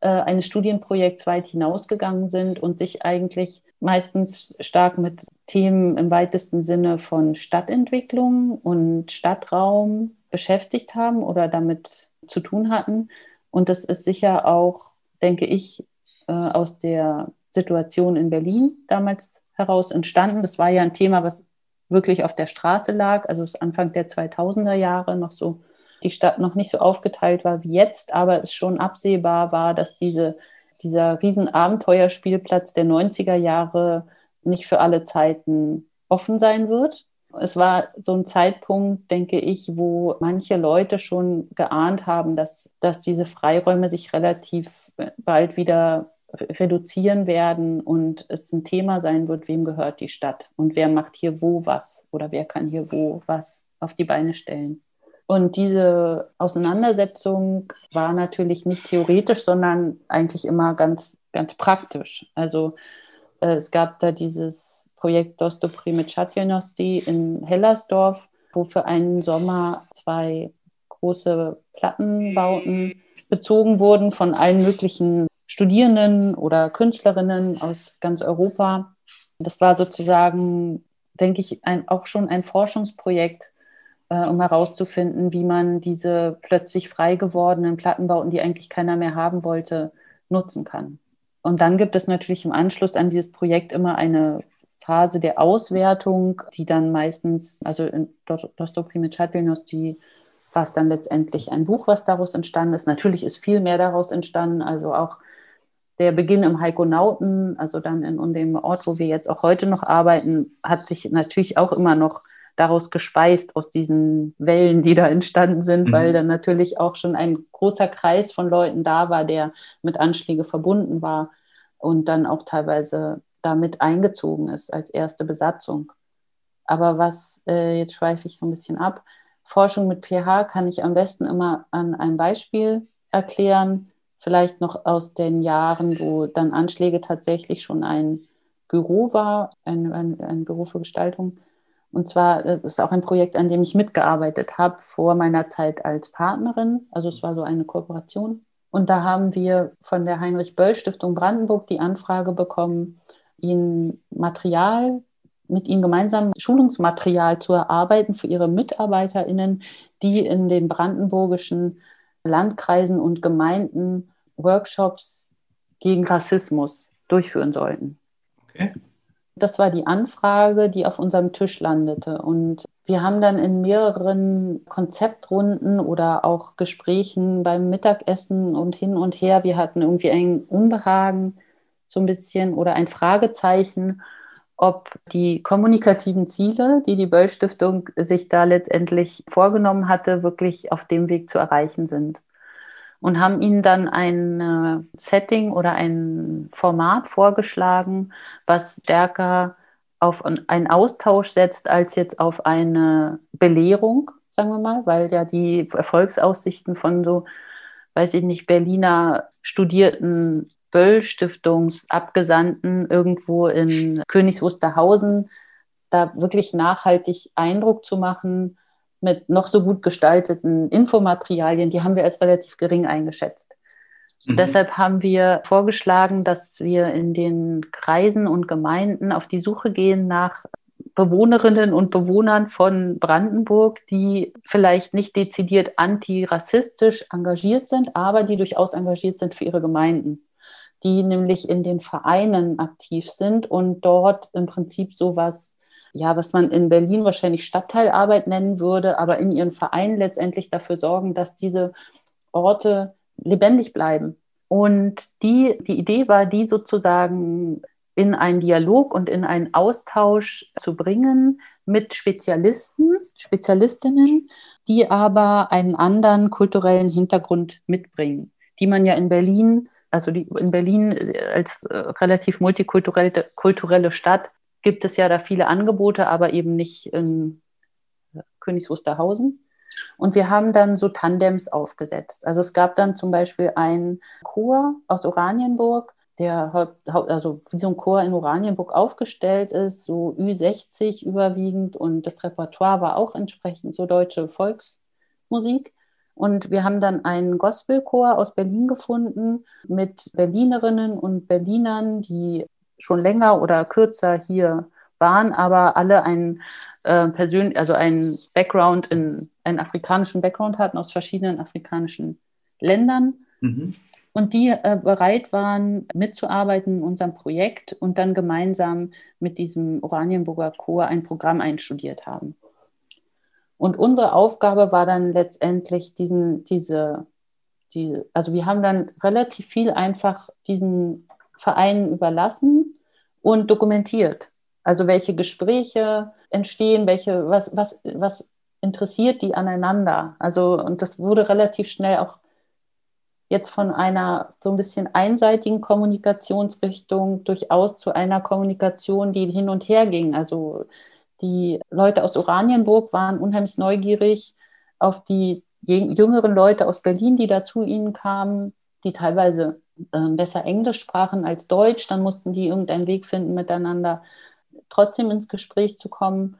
äh, eines Studienprojekts weit hinausgegangen sind und sich eigentlich meistens stark mit Themen im weitesten Sinne von Stadtentwicklung und Stadtraum beschäftigt haben oder damit zu tun hatten. Und das ist sicher auch, denke ich, äh, aus der Situation in Berlin damals heraus entstanden. Das war ja ein Thema, was wirklich auf der Straße lag, also Anfang der 2000er Jahre noch so die Stadt noch nicht so aufgeteilt war wie jetzt, aber es schon absehbar war, dass diese, dieser riesen Abenteuerspielplatz der 90er Jahre nicht für alle Zeiten offen sein wird. Es war so ein Zeitpunkt, denke ich, wo manche Leute schon geahnt haben, dass, dass diese Freiräume sich relativ bald wieder reduzieren werden und es ein Thema sein wird, wem gehört die Stadt und wer macht hier wo was oder wer kann hier wo was auf die Beine stellen. Und diese Auseinandersetzung war natürlich nicht theoretisch, sondern eigentlich immer ganz, ganz praktisch. Also äh, es gab da dieses Projekt Dostopri mit Chatjelnosti in Hellersdorf, wo für einen Sommer zwei große Plattenbauten bezogen wurden von allen möglichen Studierenden oder Künstlerinnen aus ganz Europa. Das war sozusagen, denke ich, ein, auch schon ein Forschungsprojekt, äh, um herauszufinden, wie man diese plötzlich frei gewordenen Plattenbauten, die eigentlich keiner mehr haben wollte, nutzen kann. Und dann gibt es natürlich im Anschluss an dieses Projekt immer eine Phase der Auswertung, die dann meistens, also in Dostopri mit die war es dann letztendlich ein Buch, was daraus entstanden ist. Natürlich ist viel mehr daraus entstanden, also auch der Beginn im Heikonauten, also dann in, in dem Ort, wo wir jetzt auch heute noch arbeiten, hat sich natürlich auch immer noch daraus gespeist, aus diesen Wellen, die da entstanden sind, mhm. weil dann natürlich auch schon ein großer Kreis von Leuten da war, der mit Anschläge verbunden war und dann auch teilweise damit eingezogen ist als erste Besatzung. Aber was, äh, jetzt schweife ich so ein bisschen ab, Forschung mit pH kann ich am besten immer an einem Beispiel erklären, vielleicht noch aus den Jahren, wo dann Anschläge tatsächlich schon ein Büro war, ein, ein, ein Büro für Gestaltung. Und zwar das ist auch ein Projekt, an dem ich mitgearbeitet habe vor meiner Zeit als Partnerin. Also es war so eine Kooperation. Und da haben wir von der Heinrich-Böll-Stiftung Brandenburg die Anfrage bekommen, ihnen Material, mit ihnen gemeinsam Schulungsmaterial zu erarbeiten für ihre MitarbeiterInnen, die in den brandenburgischen Landkreisen und Gemeinden Workshops gegen Rassismus durchführen sollten. Okay. Das war die Anfrage, die auf unserem Tisch landete. Und wir haben dann in mehreren Konzeptrunden oder auch Gesprächen beim Mittagessen und hin und her, wir hatten irgendwie ein Unbehagen so ein bisschen oder ein Fragezeichen, ob die kommunikativen Ziele, die die Böll Stiftung sich da letztendlich vorgenommen hatte, wirklich auf dem Weg zu erreichen sind und haben ihnen dann ein äh, Setting oder ein Format vorgeschlagen, was stärker auf einen Austausch setzt als jetzt auf eine Belehrung, sagen wir mal, weil ja die Erfolgsaussichten von so, weiß ich nicht, Berliner studierten Böll-Stiftungsabgesandten irgendwo in Königs Wusterhausen da wirklich nachhaltig Eindruck zu machen, mit noch so gut gestalteten Infomaterialien, die haben wir als relativ gering eingeschätzt. Mhm. Deshalb haben wir vorgeschlagen, dass wir in den Kreisen und Gemeinden auf die Suche gehen nach Bewohnerinnen und Bewohnern von Brandenburg, die vielleicht nicht dezidiert antirassistisch engagiert sind, aber die durchaus engagiert sind für ihre Gemeinden, die nämlich in den Vereinen aktiv sind und dort im Prinzip sowas ja, was man in Berlin wahrscheinlich Stadtteilarbeit nennen würde, aber in ihren Vereinen letztendlich dafür sorgen, dass diese Orte lebendig bleiben. Und die, die Idee war, die sozusagen in einen Dialog und in einen Austausch zu bringen mit Spezialisten, Spezialistinnen, die aber einen anderen kulturellen Hintergrund mitbringen, die man ja in Berlin, also die, in Berlin als äh, relativ multikulturelle kulturelle Stadt gibt es ja da viele Angebote, aber eben nicht in Königs Wusterhausen. Und wir haben dann so Tandems aufgesetzt. Also es gab dann zum Beispiel einen Chor aus Oranienburg, der also wie so ein Chor in Oranienburg aufgestellt ist, so Ü60 überwiegend und das Repertoire war auch entsprechend so deutsche Volksmusik. Und wir haben dann einen Gospelchor aus Berlin gefunden mit Berlinerinnen und Berlinern, die schon länger oder kürzer hier waren, aber alle einen äh, persönlich, also einen Background in einen afrikanischen Background hatten aus verschiedenen afrikanischen Ländern. Mhm. Und die äh, bereit waren, mitzuarbeiten in unserem Projekt und dann gemeinsam mit diesem Oranienburger Chor ein Programm einstudiert haben. Und unsere Aufgabe war dann letztendlich diesen, diese, die, also wir haben dann relativ viel einfach diesen Vereinen überlassen und dokumentiert. Also welche Gespräche entstehen, welche, was, was, was interessiert die aneinander? Also, und das wurde relativ schnell auch jetzt von einer so ein bisschen einseitigen Kommunikationsrichtung durchaus zu einer Kommunikation, die hin und her ging. Also Die Leute aus Oranienburg waren unheimlich neugierig auf die jüngeren Leute aus Berlin, die da zu ihnen kamen, die teilweise besser Englisch sprachen als Deutsch. Dann mussten die irgendeinen Weg finden, miteinander trotzdem ins Gespräch zu kommen.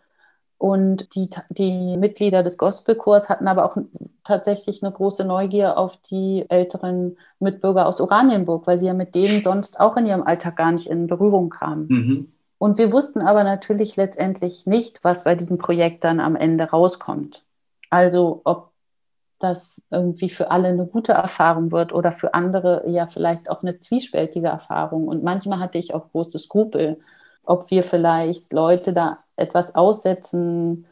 Und die, die Mitglieder des Gospelchors hatten aber auch tatsächlich eine große Neugier auf die älteren Mitbürger aus Oranienburg, weil sie ja mit denen sonst auch in ihrem Alltag gar nicht in Berührung kamen. Mhm. Und wir wussten aber natürlich letztendlich nicht, was bei diesem Projekt dann am Ende rauskommt. Also ob das irgendwie für alle eine gute Erfahrung wird oder für andere ja vielleicht auch eine zwiespältige Erfahrung. Und manchmal hatte ich auch große Skrupel, ob wir vielleicht Leute da etwas aussetzen,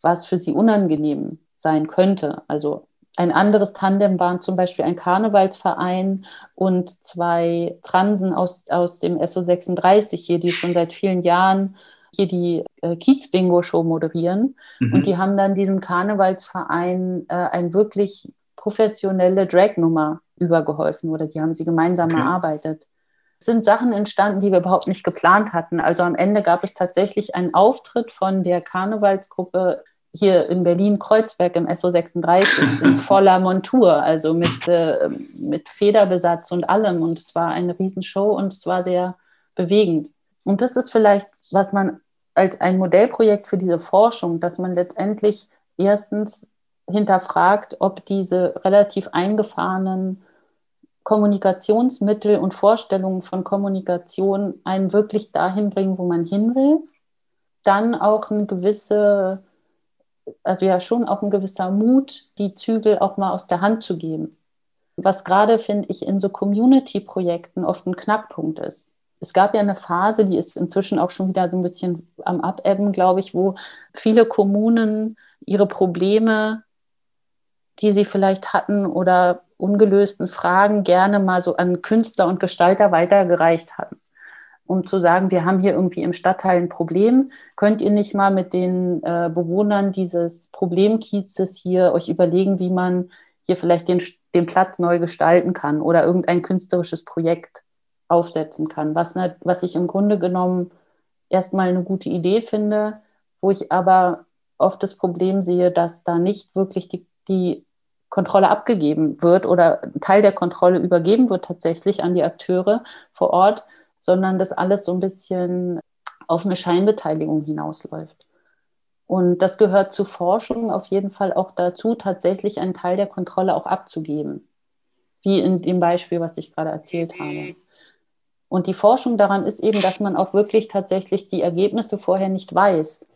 was für sie unangenehm sein könnte. Also ein anderes Tandem waren zum Beispiel ein Karnevalsverein und zwei Transen aus, aus dem SO36 hier, die schon seit vielen Jahren hier die äh, Kiez-Bingo-Show moderieren. Mhm. Und die haben dann diesem Karnevalsverein äh, eine wirklich professionelle Drag-Nummer übergeholfen oder die haben sie gemeinsam okay. erarbeitet. Es sind Sachen entstanden, die wir überhaupt nicht geplant hatten. Also am Ende gab es tatsächlich einen Auftritt von der Karnevalsgruppe hier in Berlin-Kreuzberg im SO36 in voller Montur, also mit, äh, mit Federbesatz und allem. Und es war eine Riesenshow und es war sehr bewegend. Und das ist vielleicht, was man als ein Modellprojekt für diese Forschung, dass man letztendlich erstens hinterfragt, ob diese relativ eingefahrenen Kommunikationsmittel und Vorstellungen von Kommunikation einen wirklich dahin bringen, wo man hin will. Dann auch eine gewisse, also ja schon auch ein gewisser Mut, die Zügel auch mal aus der Hand zu geben. Was gerade, finde ich, in so Community-Projekten oft ein Knackpunkt ist es gab ja eine Phase, die ist inzwischen auch schon wieder so ein bisschen am Abebben, glaube ich, wo viele Kommunen ihre Probleme, die sie vielleicht hatten oder ungelösten Fragen gerne mal so an Künstler und Gestalter weitergereicht hatten. Um zu sagen, wir haben hier irgendwie im Stadtteil ein Problem. Könnt ihr nicht mal mit den äh, Bewohnern dieses Problemkiezes hier euch überlegen, wie man hier vielleicht den, den Platz neu gestalten kann oder irgendein künstlerisches Projekt? Aufsetzen kann, was, was ich im Grunde genommen erstmal eine gute Idee finde, wo ich aber oft das Problem sehe, dass da nicht wirklich die, die Kontrolle abgegeben wird oder ein Teil der Kontrolle übergeben wird tatsächlich an die Akteure vor Ort, sondern dass alles so ein bisschen auf eine Scheinbeteiligung hinausläuft. Und das gehört zu Forschung auf jeden Fall auch dazu, tatsächlich einen Teil der Kontrolle auch abzugeben. Wie in dem Beispiel, was ich gerade erzählt habe. Und die Forschung daran ist eben, dass man auch wirklich tatsächlich die Ergebnisse vorher nicht weiß.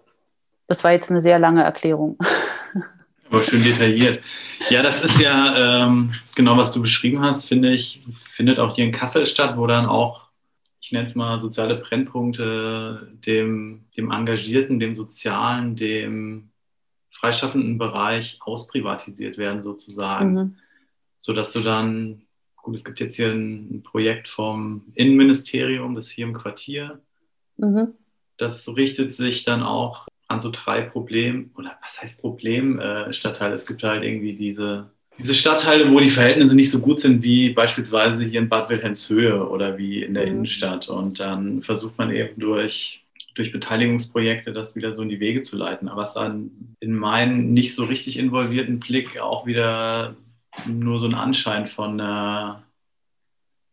Das war jetzt eine sehr lange Erklärung. Aber schön detailliert. Ja, das ist ja ähm, genau, was du beschrieben hast, finde ich, findet auch hier in Kassel statt, wo dann auch, ich nenne es mal, soziale Brennpunkte dem, dem Engagierten, dem Sozialen, dem freischaffenden Bereich ausprivatisiert werden, sozusagen. Mhm. Sodass du dann gut, es gibt jetzt hier ein, Projekt vom Innenministerium, das hier im Quartier. Mhm. Das richtet sich dann auch an so drei Problem, oder was heißt Problemstadtteile? Äh, es gibt halt irgendwie diese, diese Stadtteile, wo die Verhältnisse nicht so gut sind wie beispielsweise hier in Bad Wilhelmshöhe oder wie in der mhm. Innenstadt. Und dann versucht man eben durch, durch Beteiligungsprojekte das wieder so in die Wege zu leiten. Aber es dann in meinen nicht so richtig involvierten Blick auch wieder nur so einen Anschein von einer,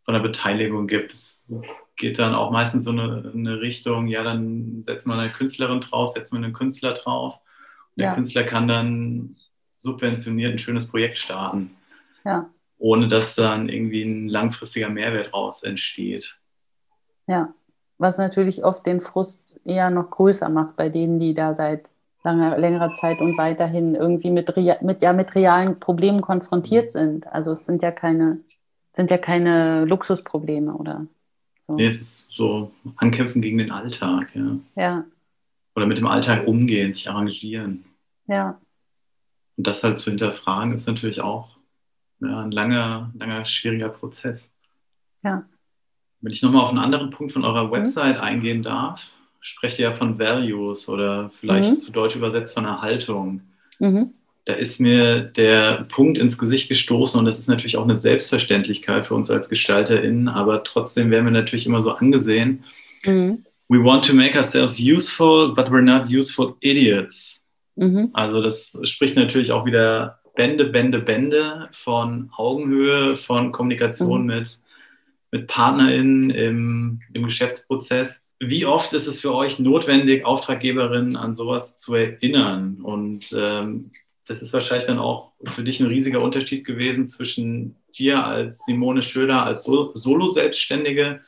von einer Beteiligung gibt. Es geht dann auch meistens so eine, eine Richtung, ja, dann setzt man eine Künstlerin drauf, setzt man einen Künstler drauf. Und der Künstler kann dann subventioniert ein schönes Projekt starten. Ja. Ohne dass dann irgendwie ein langfristiger Mehrwert raus entsteht. Ja, was natürlich oft den Frust eher noch größer macht bei denen, die da seit langer, längerer Zeit und weiterhin irgendwie mit, mit, ja, mit realen Problemen konfrontiert mhm. sind. Also es sind ja keine, sind ja keine Luxusprobleme oder so. Nee, es ist so Ankämpfen gegen den Alltag, ja. Ja. Oder mit dem Alltag umgehen, sich arrangieren. Ja. Und das halt zu hinterfragen, ist natürlich auch ja, ein langer, langer, schwieriger Prozess. Ja. Wenn ich nochmal auf einen anderen Punkt von eurer mhm. Website mhm. eingehen darf, spreche ja von Values oder vielleicht mhm. zu Deutsch übersetzt von einer Haltung. Mhm. Da ist mir der Punkt ins Gesicht gestoßen und das ist natürlich auch eine Selbstverständlichkeit für uns als GestalterInnen, aber trotzdem werden wir natürlich immer so angesehen. Mhm. We want to make ourselves useful, but we're not useful idiots. Mhm. Also das spricht natürlich auch wieder Bände, Bände, Bände von Augenhöhe, von Kommunikation mhm. mit, mit PartnerInnen im, im Geschäftsprozess. Wie oft ist es für euch notwendig, Auftraggeberinnen an sowas zu erinnern? Und ähm, das ist wahrscheinlich dann auch für dich ein riesiger Unterschied gewesen zwischen dir als Simone Schöler als Solo-Selbstständige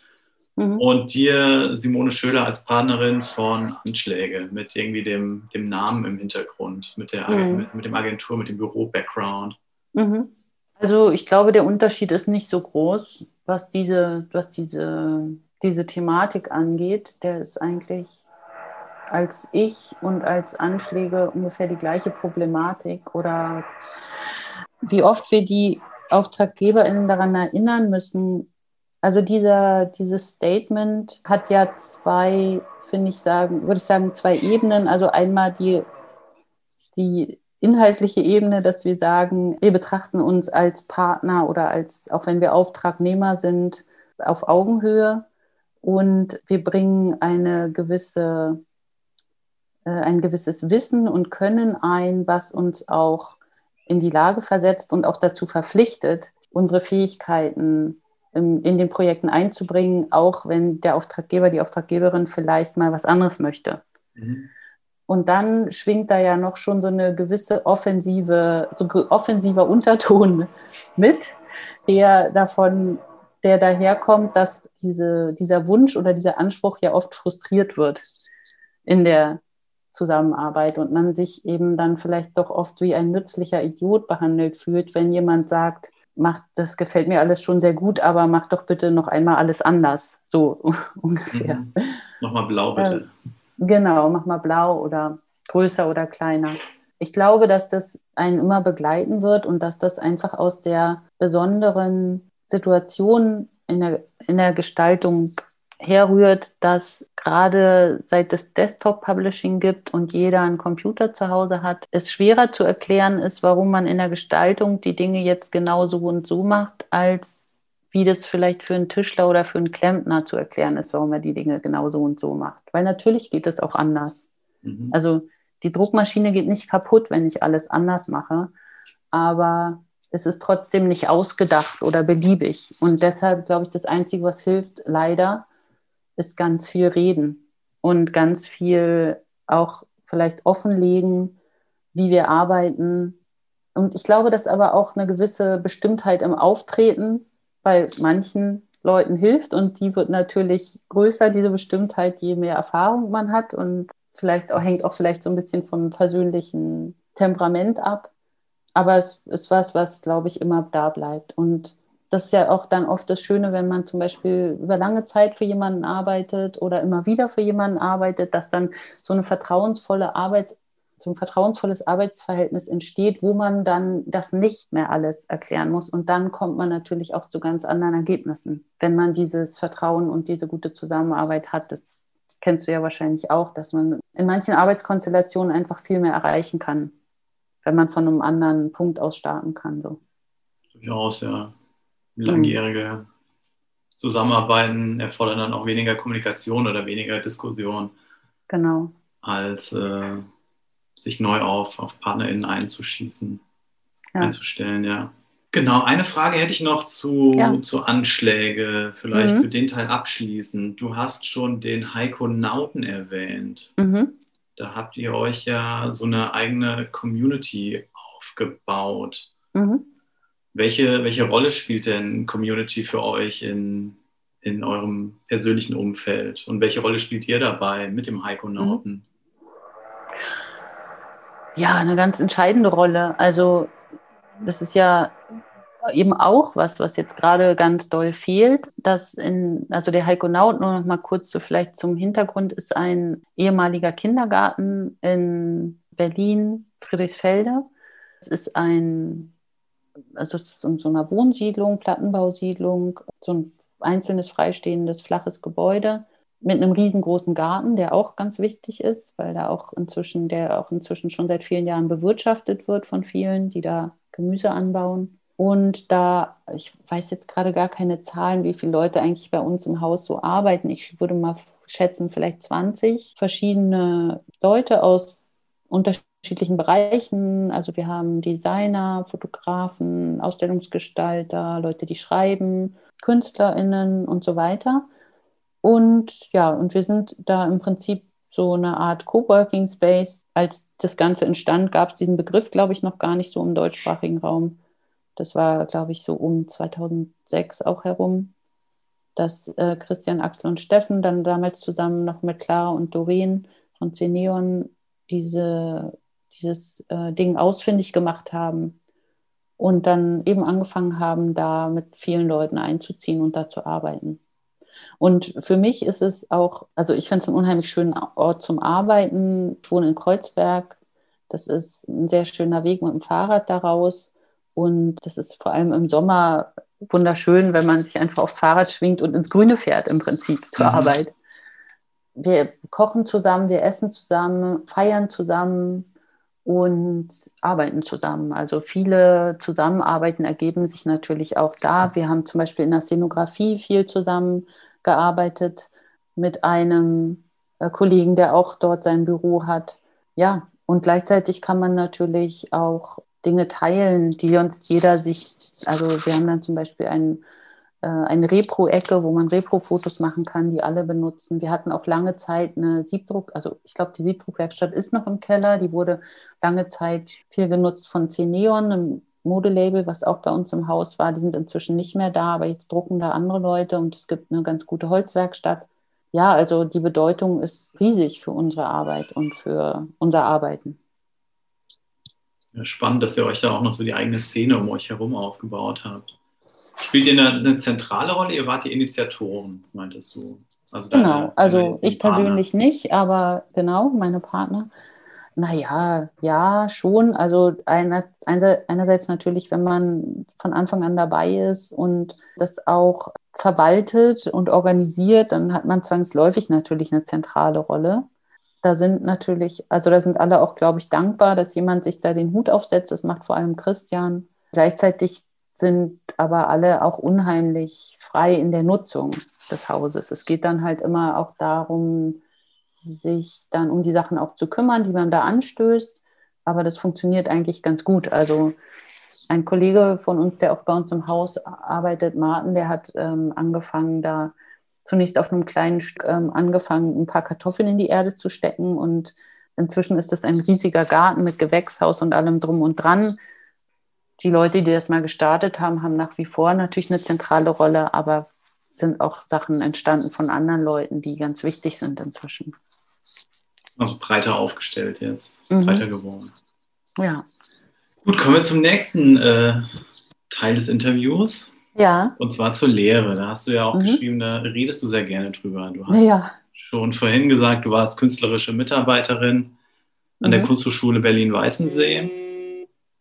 mhm. und dir, Simone Schöler, als Partnerin von Anschläge mit irgendwie dem, dem Namen im Hintergrund, mit, der, mhm. mit, mit dem Agentur, mit dem Büro-Background. Mhm. Also ich glaube, der Unterschied ist nicht so groß, was diese, was diese, diese Thematik angeht. Der ist eigentlich als ich und als Anschläge ungefähr die gleiche Problematik oder wie oft wir die AuftraggeberInnen daran erinnern müssen. Also dieser, dieses Statement hat ja zwei, finde ich sagen, würde ich sagen, zwei Ebenen. Also einmal die, die inhaltliche Ebene, dass wir sagen, wir betrachten uns als Partner oder als, auch wenn wir Auftragnehmer sind, auf Augenhöhe und wir bringen eine gewisse äh, ein gewisses Wissen und Können ein, was uns auch in die Lage versetzt und auch dazu verpflichtet, unsere Fähigkeiten in, in den Projekten einzubringen, auch wenn der Auftraggeber, die Auftraggeberin vielleicht mal was anderes möchte. Mhm. Und dann schwingt da ja noch schon so eine gewisse offensive, so offensiver Unterton mit, der davon, der daherkommt, dass diese, dieser Wunsch oder dieser Anspruch ja oft frustriert wird in der Zusammenarbeit und man sich eben dann vielleicht doch oft wie ein nützlicher Idiot behandelt fühlt, wenn jemand sagt, macht, das gefällt mir alles schon sehr gut, aber mach doch bitte noch einmal alles anders. So ungefähr. Mhm. Nochmal blau, bitte. Äh, genau, mach mal blau oder größer oder kleiner. Ich glaube, dass das einen immer begleiten wird und dass das einfach aus der besonderen Situation in der, in der Gestaltung herrührt, dass gerade seit es Desktop-Publishing gibt und jeder einen Computer zu Hause hat, es schwerer zu erklären ist, warum man in der Gestaltung die Dinge jetzt genau so und so macht, als wie das vielleicht für einen Tischler oder für einen Klempner zu erklären ist, warum er die Dinge genau so und so macht. Weil natürlich geht es auch anders. Mhm. Also die Druckmaschine geht nicht kaputt, wenn ich alles anders mache, aber es ist trotzdem nicht ausgedacht oder beliebig. Und deshalb glaube ich, das Einzige, was hilft, leider, ist ganz viel reden und ganz viel auch vielleicht offenlegen, wie wir arbeiten. Und ich glaube, dass aber auch eine gewisse Bestimmtheit im Auftreten bei manchen Leuten hilft und die wird natürlich größer, diese Bestimmtheit, je mehr Erfahrung man hat und vielleicht auch, hängt auch vielleicht so ein bisschen vom persönlichen Temperament ab. Aber es ist was, was, glaube ich, immer da bleibt. Und das ist ja auch dann oft das Schöne, wenn man zum Beispiel über lange Zeit für jemanden arbeitet oder immer wieder für jemanden arbeitet, dass dann so eine vertrauensvolle Arbeit, so ein vertrauensvolles Arbeitsverhältnis entsteht, wo man dann das nicht mehr alles erklären muss. Und dann kommt man natürlich auch zu ganz anderen Ergebnissen, wenn man dieses Vertrauen und diese gute Zusammenarbeit hat. Das kennst du ja wahrscheinlich auch, dass man in manchen Arbeitskonstellationen einfach viel mehr erreichen kann, wenn man von einem anderen Punkt aus starten kann. So. Durchaus, ja langjährige Zusammenarbeiten erfordern dann auch weniger Kommunikation oder weniger Diskussion. Genau. Als äh, sich neu auf, auf PartnerInnen einzuschießen, ja. einzustellen, ja. Genau, eine Frage hätte ich noch zu, ja. zu Anschläge, vielleicht mhm. für den Teil abschließend. Du hast schon den Heiko Nauten erwähnt. Mhm. Da habt ihr euch ja so eine eigene Community aufgebaut. Mhm. Welche, welche Rolle spielt denn Community für euch in, in eurem persönlichen Umfeld? Und welche Rolle spielt ihr dabei mit dem Heiko-Nauten? Mhm. Ja, eine ganz entscheidende Rolle. Also das ist ja eben auch was, was jetzt gerade ganz doll fehlt, dass in, also der Heiko Naut, nur noch mal kurz so vielleicht zum Hintergrund, ist ein ehemaliger Kindergarten in Berlin, Friedrichsfelde. Es ist ein also es ist in so einer Wohnsiedlung, Plattenbausiedlung, so ein einzelnes freistehendes flaches Gebäude mit einem riesengroßen Garten, der auch ganz wichtig ist, weil da auch inzwischen, der auch inzwischen schon seit vielen Jahren bewirtschaftet wird von vielen, die da Gemüse anbauen. Und da, ich weiß jetzt gerade gar keine Zahlen, wie viele Leute eigentlich bei uns im Haus so arbeiten. Ich würde mal schätzen, vielleicht 20 verschiedene Leute aus unterschiedlichen Bereichen. Also wir haben Designer, Fotografen, Ausstellungsgestalter, Leute, die schreiben, KünstlerInnen und so weiter. Und ja, und wir sind da im Prinzip so eine Art Coworking Space. Als das Ganze entstand, gab es diesen Begriff, glaube ich, noch gar nicht so im deutschsprachigen Raum. Das war, glaube ich, so um 2006 auch herum, dass äh, Christian, Axel und Steffen dann damals zusammen noch mit Clara und Doreen von Ceneon diese, dieses äh, Ding ausfindig gemacht haben und dann eben angefangen haben, da mit vielen Leuten einzuziehen und da zu arbeiten. Und für mich ist es auch, also ich finde es einen unheimlich schönen Ort zum Arbeiten. Ich wohne in Kreuzberg. Das ist ein sehr schöner Weg mit dem Fahrrad daraus. Und das ist vor allem im Sommer wunderschön, wenn man sich einfach aufs Fahrrad schwingt und ins Grüne fährt im Prinzip zur mhm. Arbeit. Wir kochen zusammen, wir essen zusammen, feiern zusammen und arbeiten zusammen. Also viele Zusammenarbeiten ergeben sich natürlich auch da. Wir haben zum Beispiel in der Szenografie viel zusammengearbeitet mit einem äh, Kollegen, der auch dort sein Büro hat. Ja, und gleichzeitig kann man natürlich auch Dinge teilen, die uns jeder sich, also wir haben dann zum Beispiel ein, äh, eine Repro-Ecke, wo man Repro-Fotos machen kann, die alle benutzen. Wir hatten auch lange Zeit eine Siebdruck, also ich glaube, die Siebdruckwerkstatt ist noch im Keller, die wurde lange Zeit viel genutzt von Ceneon, einem Modelabel, was auch bei uns im Haus war. Die sind inzwischen nicht mehr da, aber jetzt drucken da andere Leute und es gibt eine ganz gute Holzwerkstatt. Ja, also die Bedeutung ist riesig für unsere Arbeit und für unser Arbeiten spannend, dass ihr euch da auch noch so die eigene Szene um euch herum aufgebaut habt. Spielt ihr eine, eine zentrale Rolle? Ihr wart die Initiatoren, meintest du? Also deine, genau, also ich persönlich nicht, aber genau, meine Partner. Naja, ja, schon. Also einer, einerseits natürlich, wenn man von Anfang an dabei ist und das auch verwaltet und organisiert, dann hat man zwangsläufig natürlich eine zentrale Rolle da sind natürlich, also da sind alle auch, glaube ich, dankbar, dass jemand sich da den Hut aufsetzt. Das macht vor allem Christian. Gleichzeitig sind aber alle auch unheimlich frei in der Nutzung des Hauses. Es geht dann halt immer auch darum, sich dann um die Sachen auch zu kümmern, die man da anstößt. Aber das funktioniert eigentlich ganz gut. Also ein Kollege von uns, der auch bei uns im Haus arbeitet, Martin, der hat ähm, angefangen, da zunächst auf einem kleinen Stück ähm, angefangen, ein paar Kartoffeln in die Erde zu stecken und inzwischen ist es ein riesiger Garten mit Gewächshaus und allem drum und dran. Die Leute, die das mal gestartet haben, haben nach wie vor natürlich eine zentrale Rolle, aber sind auch Sachen entstanden von anderen Leuten, die ganz wichtig sind inzwischen. Also breiter aufgestellt jetzt, mhm. breiter geworden. Ja. Gut, kommen wir zum nächsten äh, Teil des Interviews. Ja. Und zwar zur Lehre. Da hast du ja auch mhm. geschrieben, da redest du sehr gerne drüber. Du hast ja. schon vorhin gesagt, du warst künstlerische Mitarbeiterin an mhm. der Kunsthochschule Berlin-Weißensee.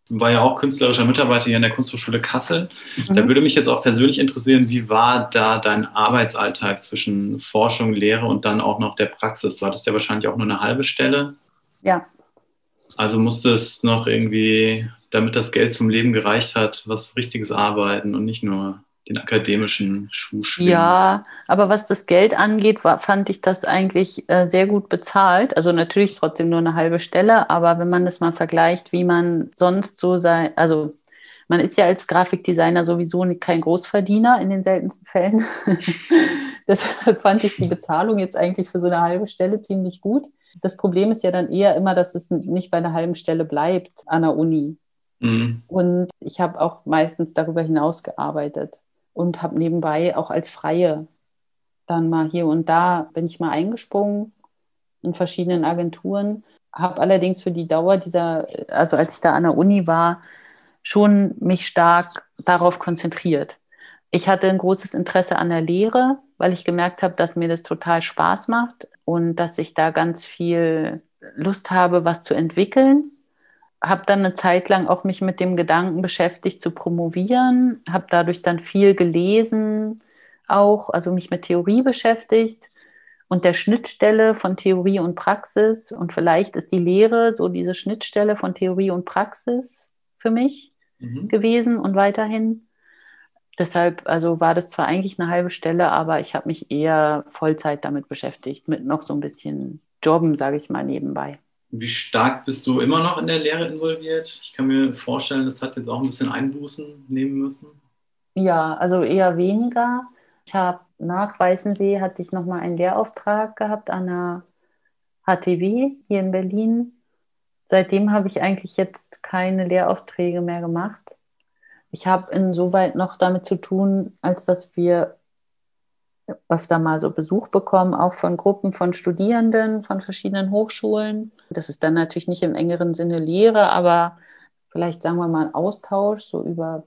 Du war ja auch künstlerischer Mitarbeiter hier an der Kunsthochschule Kassel. Mhm. Da würde mich jetzt auch persönlich interessieren, wie war da dein Arbeitsalltag zwischen Forschung, Lehre und dann auch noch der Praxis? Du hattest ja wahrscheinlich auch nur eine halbe Stelle. Ja. Also musstest noch irgendwie damit das Geld zum Leben gereicht hat, was richtiges Arbeiten und nicht nur den akademischen Schuh. Ja, aber was das Geld angeht, war, fand ich das eigentlich äh, sehr gut bezahlt. Also natürlich trotzdem nur eine halbe Stelle, aber wenn man das mal vergleicht, wie man sonst so sei, also man ist ja als Grafikdesigner sowieso kein Großverdiener in den seltensten Fällen. Deshalb fand ich die Bezahlung jetzt eigentlich für so eine halbe Stelle ziemlich gut. Das Problem ist ja dann eher immer, dass es nicht bei einer halben Stelle bleibt an der Uni. Mhm. Und ich habe auch meistens darüber hinaus gearbeitet und habe nebenbei auch als Freie dann mal hier und da bin ich mal eingesprungen in verschiedenen Agenturen, habe allerdings für die Dauer dieser, also als ich da an der Uni war, schon mich stark darauf konzentriert. Ich hatte ein großes Interesse an der Lehre, weil ich gemerkt habe, dass mir das total Spaß macht und dass ich da ganz viel Lust habe, was zu entwickeln habe dann eine Zeit lang auch mich mit dem Gedanken beschäftigt zu promovieren, habe dadurch dann viel gelesen, auch, also mich mit Theorie beschäftigt und der Schnittstelle von Theorie und Praxis. Und vielleicht ist die Lehre so diese Schnittstelle von Theorie und Praxis für mich. mhm. gewesen und weiterhin. Deshalb, also war das zwar eigentlich eine halbe Stelle, aber ich habe mich eher Vollzeit damit beschäftigt, mit noch so ein bisschen Jobben, sage ich mal, nebenbei. Wie stark bist du immer noch in der Lehre involviert? Ich kann mir vorstellen, das hat jetzt auch ein bisschen Einbußen nehmen müssen. Ja, also eher weniger. Ich habe nach Weißensee hatte ich nochmal einen Lehrauftrag gehabt an der HTW hier in Berlin. Seitdem habe ich eigentlich jetzt keine Lehraufträge mehr gemacht. Ich habe insoweit noch damit zu tun, als dass wir öfter mal so Besuch bekommen, auch von Gruppen von Studierenden von verschiedenen Hochschulen. Das ist dann natürlich nicht im engeren Sinne Lehre, aber vielleicht sagen wir mal Austausch so über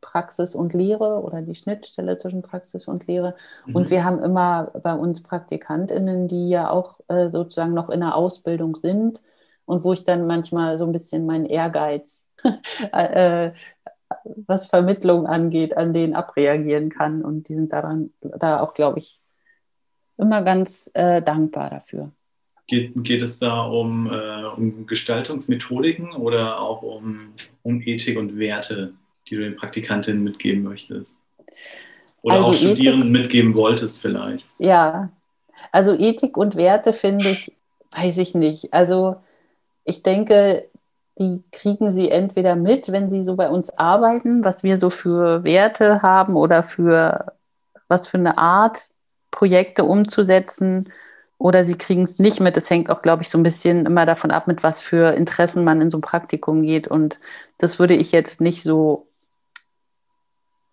Praxis und Lehre oder die Schnittstelle zwischen Praxis und Lehre. Mhm. Und wir haben immer bei uns PraktikantInnen, die ja auch äh, sozusagen noch in der Ausbildung sind und wo ich dann manchmal so ein bisschen meinen Ehrgeiz, äh, was Vermittlung angeht, an denen abreagieren kann. Und die sind daran, da auch, glaube ich, immer ganz äh, dankbar dafür. Geht, geht es da um, äh, um Gestaltungsmethodiken oder auch um, um Ethik und Werte? die du den Praktikantinnen mitgeben möchtest? Oder also auch Studierenden Ethik, mitgeben wolltest vielleicht? Ja, also Ethik und Werte finde ich, weiß ich nicht. Also ich denke, die kriegen sie entweder mit, wenn sie so bei uns arbeiten, was wir so für Werte haben oder für was für eine Art, Projekte umzusetzen. Oder sie kriegen es nicht mit. Das hängt auch, glaube ich, so ein bisschen immer davon ab, mit was für Interessen man in so ein Praktikum geht. Und das würde ich jetzt nicht so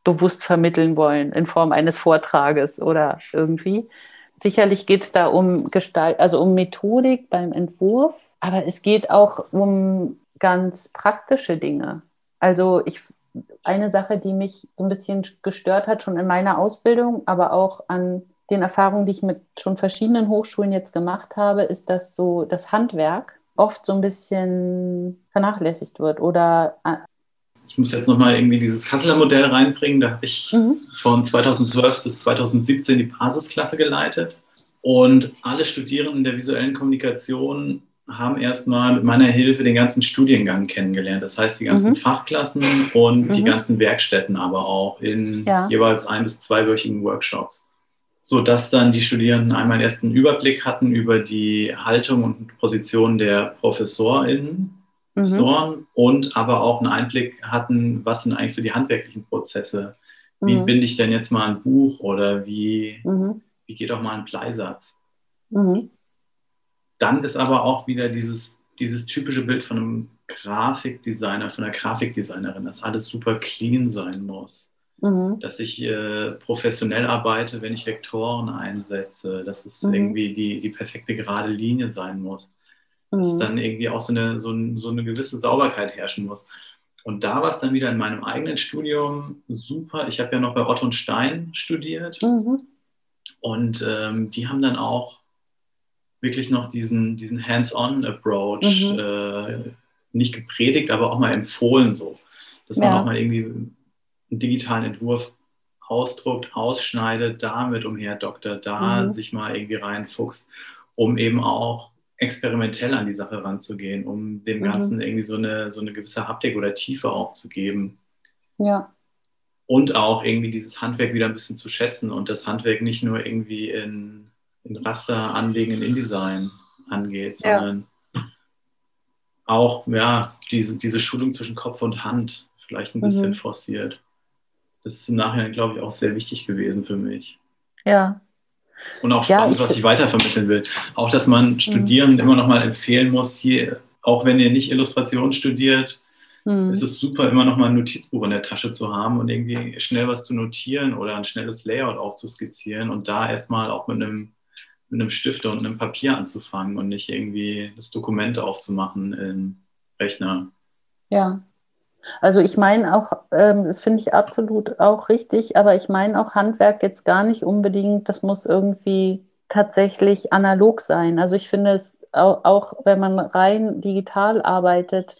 bewusst vermitteln wollen in Form eines Vortrages oder irgendwie. Sicherlich geht es da um Gestalt, also um Methodik beim Entwurf, aber es geht auch um ganz praktische Dinge. Also ich eine Sache, die mich so ein bisschen gestört hat, schon in meiner Ausbildung, aber auch an den Erfahrungen, die ich mit schon verschiedenen Hochschulen jetzt gemacht habe, ist, dass so das Handwerk oft so ein bisschen vernachlässigt wird oder ich muss jetzt nochmal irgendwie dieses Kasseler Modell reinbringen. Da habe ich mhm. von 2012 bis 2017 die Basisklasse geleitet. Und alle Studierenden der visuellen Kommunikation haben erstmal mit meiner Hilfe den ganzen Studiengang kennengelernt. Das heißt, die ganzen mhm. Fachklassen und mhm. die ganzen Werkstätten aber auch in ja. jeweils ein- bis zweiwöchigen Workshops. Sodass dann die Studierenden einmal erst einen Überblick hatten über die Haltung und Position der ProfessorInnen mhm. Und aber auch einen Einblick hatten, was sind eigentlich so die handwerklichen Prozesse. Wie mhm. binde ich denn jetzt mal ein Buch oder wie, mhm. wie geht auch mal ein Bleisatz? Mhm. Dann ist aber auch wieder dieses, dieses typische Bild von einem Grafikdesigner, von einer Grafikdesignerin, dass alles super clean sein muss. Mhm. Dass ich äh, professionell arbeite, wenn ich Vektoren einsetze, dass es mhm. irgendwie die, die perfekte gerade Linie sein muss dass mhm. dann irgendwie auch so eine, so, so eine gewisse Sauberkeit herrschen muss. Und da war es dann wieder in meinem eigenen Studium super. Ich habe ja noch bei Otto und Stein studiert. Mhm. Und ähm, die haben dann auch wirklich noch diesen, diesen Hands-on-Approach mhm. äh, nicht gepredigt, aber auch mal empfohlen so. Dass ja. man auch mal irgendwie einen digitalen Entwurf ausdruckt, ausschneidet, damit umherdoktert, da mhm. sich mal irgendwie reinfuchst, um eben auch experimentell an die Sache ranzugehen, um dem mhm. Ganzen mhm. irgendwie so eine, so eine gewisse Haptik oder Tiefe auch zu geben. Ja. Und auch irgendwie dieses Handwerk wieder ein bisschen zu schätzen und das Handwerk nicht nur irgendwie in, in Raster anlegen, in InDesign angeht, sondern ja. auch ja, diese, diese Schulung zwischen Kopf und Hand vielleicht ein bisschen mhm. forciert. Das ist im Nachhinein, glaube ich, auch sehr wichtig gewesen für mich. Ja, und auch spannend, ja, was ich weitervermitteln will. Auch, dass man. Studierenden mhm. immer noch mal empfehlen muss, hier, auch wenn ihr nicht Illustration studiert, mhm. ist es super, immer noch mal ein Notizbuch in der Tasche zu haben und irgendwie schnell was zu notieren oder ein schnelles Layout aufzuskizzieren und da erstmal auch mit einem, mit einem Stift und einem Papier anzufangen und nicht irgendwie das Dokument aufzumachen im Rechner. Ja, also ich meine auch, ähm, das finde ich absolut auch richtig, aber ich meine auch Handwerk jetzt gar nicht unbedingt, das muss irgendwie tatsächlich analog sein. Also ich finde es auch, auch wenn man rein digital arbeitet,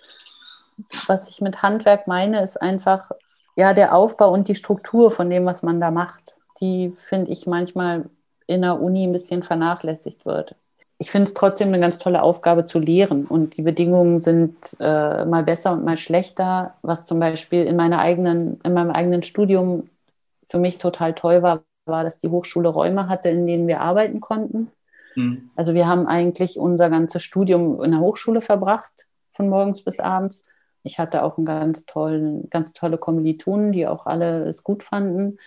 was ich mit Handwerk meine, ist einfach ja der Aufbau und die Struktur von dem, was man da macht. Die finde ich manchmal in der Uni ein bisschen vernachlässigt wird. Ich finde es trotzdem eine ganz tolle Aufgabe zu lehren. Und die Bedingungen sind äh, mal besser und mal schlechter. Was zum Beispiel in, meiner eigenen, in meinem eigenen Studium für mich total toll war, war, dass die Hochschule Räume hatte, in denen wir arbeiten konnten. Mhm. Also wir haben eigentlich unser ganzes Studium in der Hochschule verbracht, von morgens bis abends. Ich hatte auch einen ganz tollen, ganz tolle Kommilitonen, die auch alle es gut fanden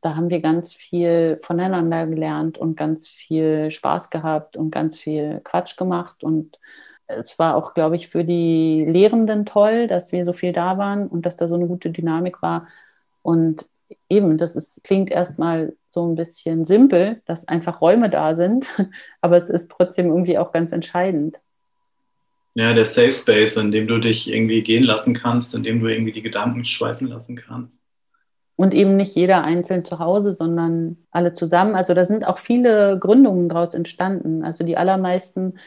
da haben wir ganz viel voneinander gelernt und ganz viel Spaß gehabt und ganz viel Quatsch gemacht. Und es war auch, glaube ich, für die Lehrenden toll, dass wir so viel da waren und dass da so eine gute Dynamik war. Und eben, das ist, klingt erstmal so ein bisschen simpel, dass einfach Räume da sind, aber es ist trotzdem irgendwie auch ganz entscheidend. Ja, der Safe Space, in dem du dich irgendwie gehen lassen kannst, in dem du irgendwie die Gedanken schweifen lassen kannst. Und eben nicht jeder einzeln zu Hause, sondern alle zusammen. Also da sind auch viele Gründungen daraus entstanden. Also die allermeisten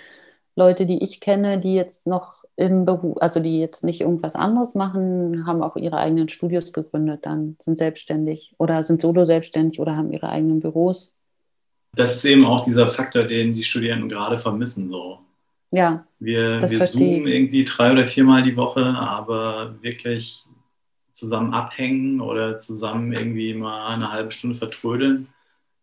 Leute, die ich kenne, die jetzt noch im Beruf, also die jetzt nicht irgendwas anderes machen, haben auch ihre eigenen Studios gegründet, dann sind selbstständig oder sind solo selbstständig oder haben ihre eigenen Büros. Das ist eben auch dieser Faktor, den die Studierenden gerade vermissen. So. Ja. Wir, wir zoomen irgendwie drei oder viermal die Woche, aber wirklich zusammen abhängen oder zusammen irgendwie mal eine halbe Stunde vertrödeln.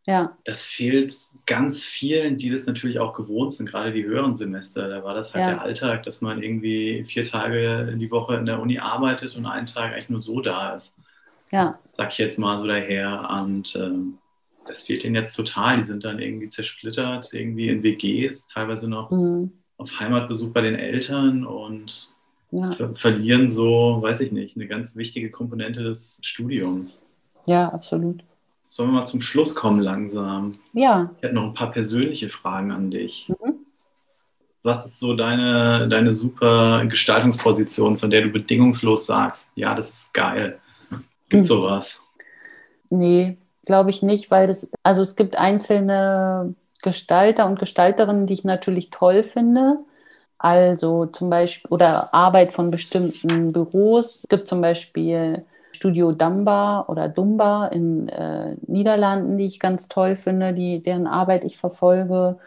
Ja. Das fehlt ganz vielen, die das natürlich auch gewohnt sind, gerade die höheren Semester. Da war das halt ja. der Alltag, dass man irgendwie vier Tage die Woche in der Uni arbeitet und einen Tag eigentlich nur so da ist. Ja. Sag ich jetzt mal so daher. Und ähm, das fehlt ihnen jetzt total. Die sind dann irgendwie zersplittert, irgendwie in WGs, teilweise noch mhm. auf Heimatbesuch bei den Eltern und ja. ver verlieren so, weiß ich nicht, eine ganz wichtige Komponente des Studiums. Ja, absolut. Sollen wir mal zum Schluss kommen langsam? Ja. Ich hätte noch ein paar persönliche Fragen an dich. Mhm. Was ist so deine, deine super Gestaltungsposition, von der du bedingungslos sagst, ja, das ist geil? Gibt mhm. sowas? Nee, glaube ich nicht, weil das, also es gibt einzelne Gestalter und Gestalterinnen, die ich natürlich toll finde. Also zum Beispiel, oder Arbeit von bestimmten Büros. Es gibt zum Beispiel Studio Dumba oder Dumba in äh, Niederlanden, die ich ganz toll finde, die, deren Arbeit ich verfolge.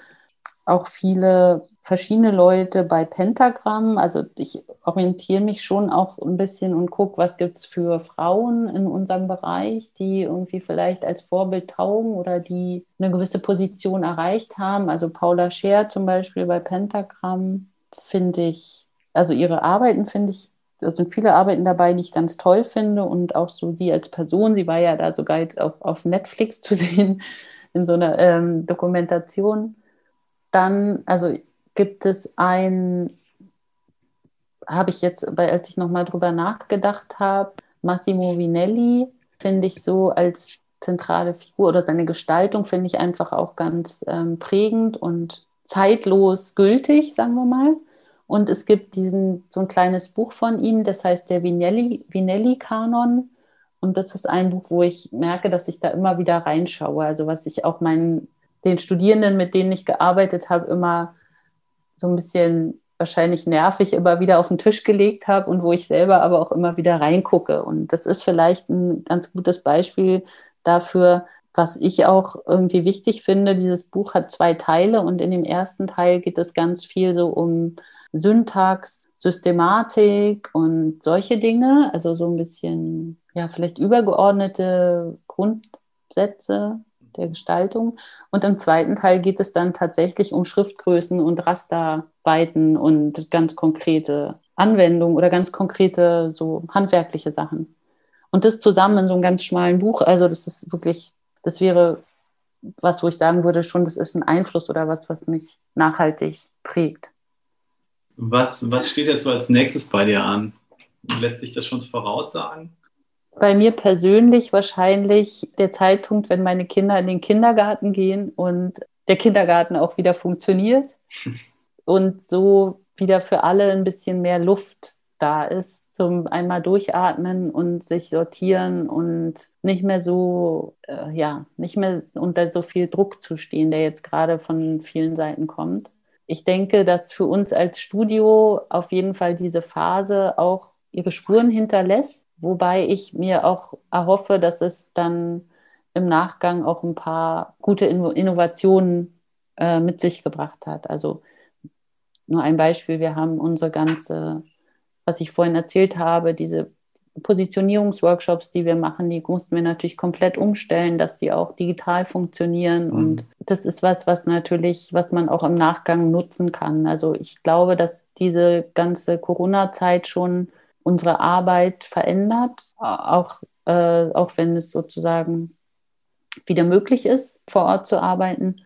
Auch viele verschiedene Leute bei Pentagram. Also ich orientiere mich schon auch ein bisschen und gucke, was gibt es für Frauen in unserem Bereich, die irgendwie vielleicht als Vorbild taugen oder die eine gewisse Position erreicht haben. Also Paula Scher zum Beispiel bei Pentagram finde ich, also ihre Arbeiten finde ich, da sind viele Arbeiten dabei, die ich ganz toll finde und auch so sie als Person, sie war ja da sogar jetzt auf, auf Netflix zu sehen in so einer ähm, Dokumentation. Dann, also gibt es ein, habe ich jetzt, als ich nochmal drüber nachgedacht habe, Massimo Vinelli finde ich so als zentrale Figur oder seine Gestaltung finde ich einfach auch ganz ähm, prägend und zeitlos gültig, sagen wir mal. Und es gibt diesen, so ein kleines Buch von ihm, das heißt der Vinelli-Kanon. Vinelli und das ist ein Buch, wo ich merke, dass ich da immer wieder reinschaue. Also was ich auch meinen, den Studierenden, mit denen ich gearbeitet habe, immer so ein bisschen wahrscheinlich nervig immer wieder auf den Tisch gelegt habe und wo ich selber aber auch immer wieder reingucke. Und das ist vielleicht ein ganz gutes Beispiel dafür, was ich auch irgendwie wichtig finde, dieses Buch hat zwei Teile und in dem ersten Teil geht es ganz viel so um Syntax, Systematik und solche Dinge, also so ein bisschen, ja, vielleicht übergeordnete Grundsätze der Gestaltung. Und im zweiten Teil geht es dann tatsächlich um Schriftgrößen und Rasterweiten und ganz konkrete Anwendungen oder ganz konkrete so handwerkliche Sachen. Und das zusammen in so einem ganz schmalen Buch, also das ist wirklich das wäre was, wo ich sagen würde, schon, das ist ein Einfluss oder was, was mich nachhaltig prägt. Was, was steht jetzt so als nächstes bei dir an? Lässt sich das schon voraussagen? Bei mir persönlich wahrscheinlich der Zeitpunkt, wenn meine Kinder in den Kindergarten gehen und der Kindergarten auch wieder funktioniert und so wieder für alle ein bisschen mehr Luft da ist zum einmal durchatmen und sich sortieren und nicht mehr so, äh, ja, nicht mehr unter so viel Druck zu stehen, der jetzt gerade von vielen Seiten kommt. Ich denke, dass für uns als Studio auf jeden Fall diese Phase auch ihre Spuren hinterlässt, wobei ich mir auch erhoffe, dass es dann im Nachgang auch ein paar gute Innovationen äh, mit sich gebracht hat. Also nur ein Beispiel, wir haben unsere ganze, was ich vorhin erzählt habe, diese Positionierungsworkshops, die wir machen, die mussten wir natürlich komplett umstellen, dass die auch digital funktionieren. Mhm. Und das ist was, was natürlich, was man auch im Nachgang nutzen kann. Also ich glaube, dass diese ganze Corona-Zeit schon unsere Arbeit verändert, auch, äh, auch wenn es sozusagen wieder möglich ist, vor Ort zu arbeiten.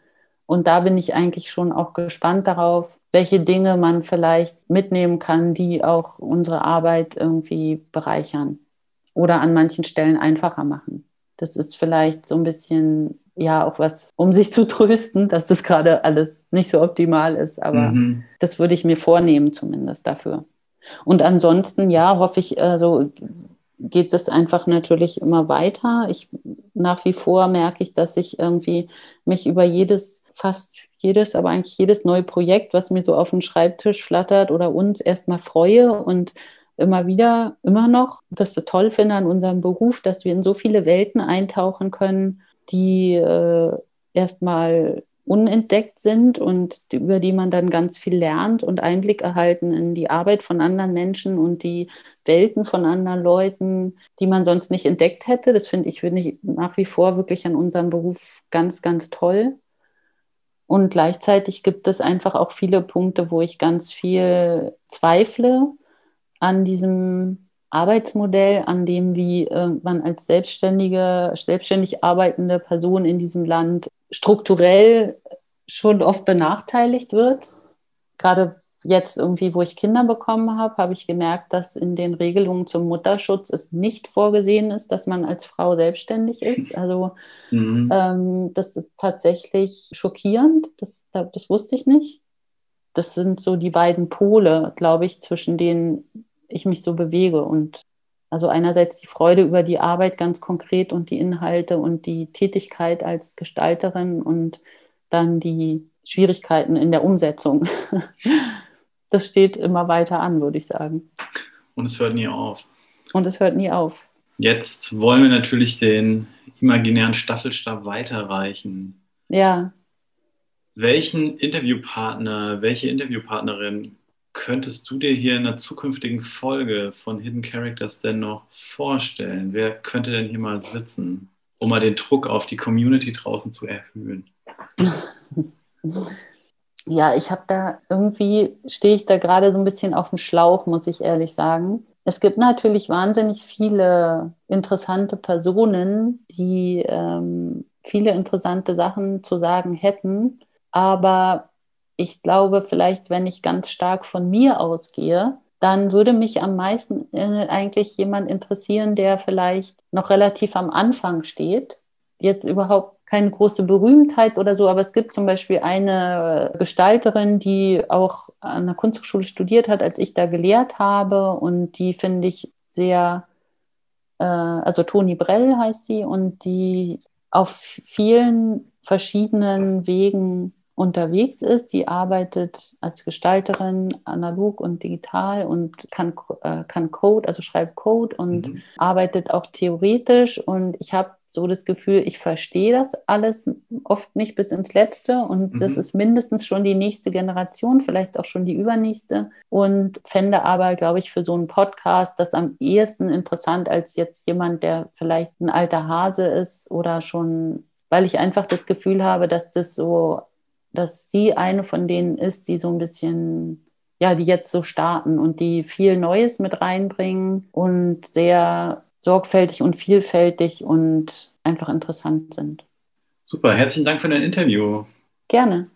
Und da bin ich eigentlich schon auch gespannt darauf, welche Dinge man vielleicht mitnehmen kann, die auch unsere Arbeit irgendwie bereichern oder an manchen Stellen einfacher machen. Das ist vielleicht so ein bisschen, ja, auch was, um sich zu trösten, dass das gerade alles nicht so optimal ist. Aber mhm. das würde ich mir vornehmen, zumindest dafür. Und ansonsten, ja, hoffe ich, also geht es einfach natürlich immer weiter. Ich nach wie vor merke ich, dass ich irgendwie mich über jedes, fast jedes, aber eigentlich jedes neue Projekt, was mir so auf den Schreibtisch flattert oder uns erstmal freue und immer wieder, immer noch das so toll finde an unserem Beruf, dass wir in so viele Welten eintauchen können, die äh, erstmal unentdeckt sind und über die man dann ganz viel lernt und Einblick erhalten in die Arbeit von anderen Menschen und die Welten von anderen Leuten, die man sonst nicht entdeckt hätte. Das finde ich, finde ich nach wie vor wirklich an unserem Beruf ganz, ganz toll. Und gleichzeitig gibt es einfach auch viele Punkte, wo ich ganz viel zweifle an diesem Arbeitsmodell, an dem, wie äh, man als selbstständige, selbstständig arbeitende Person in diesem Land strukturell schon oft benachteiligt wird. Gerade jetzt irgendwie, wo ich Kinder bekommen habe, habe ich gemerkt, dass in den Regelungen zum Mutterschutz es nicht vorgesehen ist, dass man als Frau selbstständig ist. Also mhm. ähm, das ist tatsächlich schockierend. Das, das wusste ich nicht. Das sind so die beiden Pole, glaube ich, zwischen denen ich mich so bewege. Und also einerseits die Freude über die Arbeit ganz konkret und die Inhalte und die Tätigkeit als Gestalterin und dann die Schwierigkeiten in der Umsetzung. Das steht immer weiter an, würde ich sagen. Und es hört nie auf. Und es hört nie auf. Jetzt wollen wir natürlich den imaginären Staffelstab weiterreichen. Ja. Welchen Interviewpartner, welche Interviewpartnerin könntest du dir hier in einer zukünftigen Folge von Hidden Characters denn noch vorstellen? Wer könnte denn hier mal sitzen, um mal den Druck auf die Community draußen zu erhöhen? Ja, ich habe da irgendwie, stehe ich da gerade so ein bisschen auf dem Schlauch, muss ich ehrlich sagen. Es gibt natürlich wahnsinnig viele interessante Personen, die ähm, viele interessante Sachen zu sagen hätten. Aber ich glaube, vielleicht, wenn ich ganz stark von mir ausgehe, dann würde mich am meisten äh, eigentlich jemand interessieren, der vielleicht noch relativ am Anfang steht, jetzt überhaupt keine große Berühmtheit oder so, aber es gibt zum Beispiel eine Gestalterin, die auch an der Kunsthochschule studiert hat, als ich da gelehrt habe und die finde ich sehr, äh, also Toni Brell heißt sie und die auf vielen verschiedenen Wegen unterwegs ist. Die arbeitet als Gestalterin analog und digital und kann, äh, kann Code, also schreibt Code und mhm. arbeitet auch theoretisch. Und ich habe so das Gefühl, ich verstehe das alles oft nicht bis ins Letzte und mhm. das ist mindestens schon die nächste Generation, vielleicht auch schon die übernächste und fände aber, glaube ich, für so einen Podcast das am ehesten interessant als jetzt jemand, der vielleicht ein alter Hase ist oder schon, weil ich einfach das Gefühl habe, dass das so, dass sie eine von denen ist, die so ein bisschen ja, die jetzt so starten und die viel Neues mit reinbringen und sehr sorgfältig und vielfältig und einfach interessant sind. Super, herzlichen Dank für dein Interview. Gerne.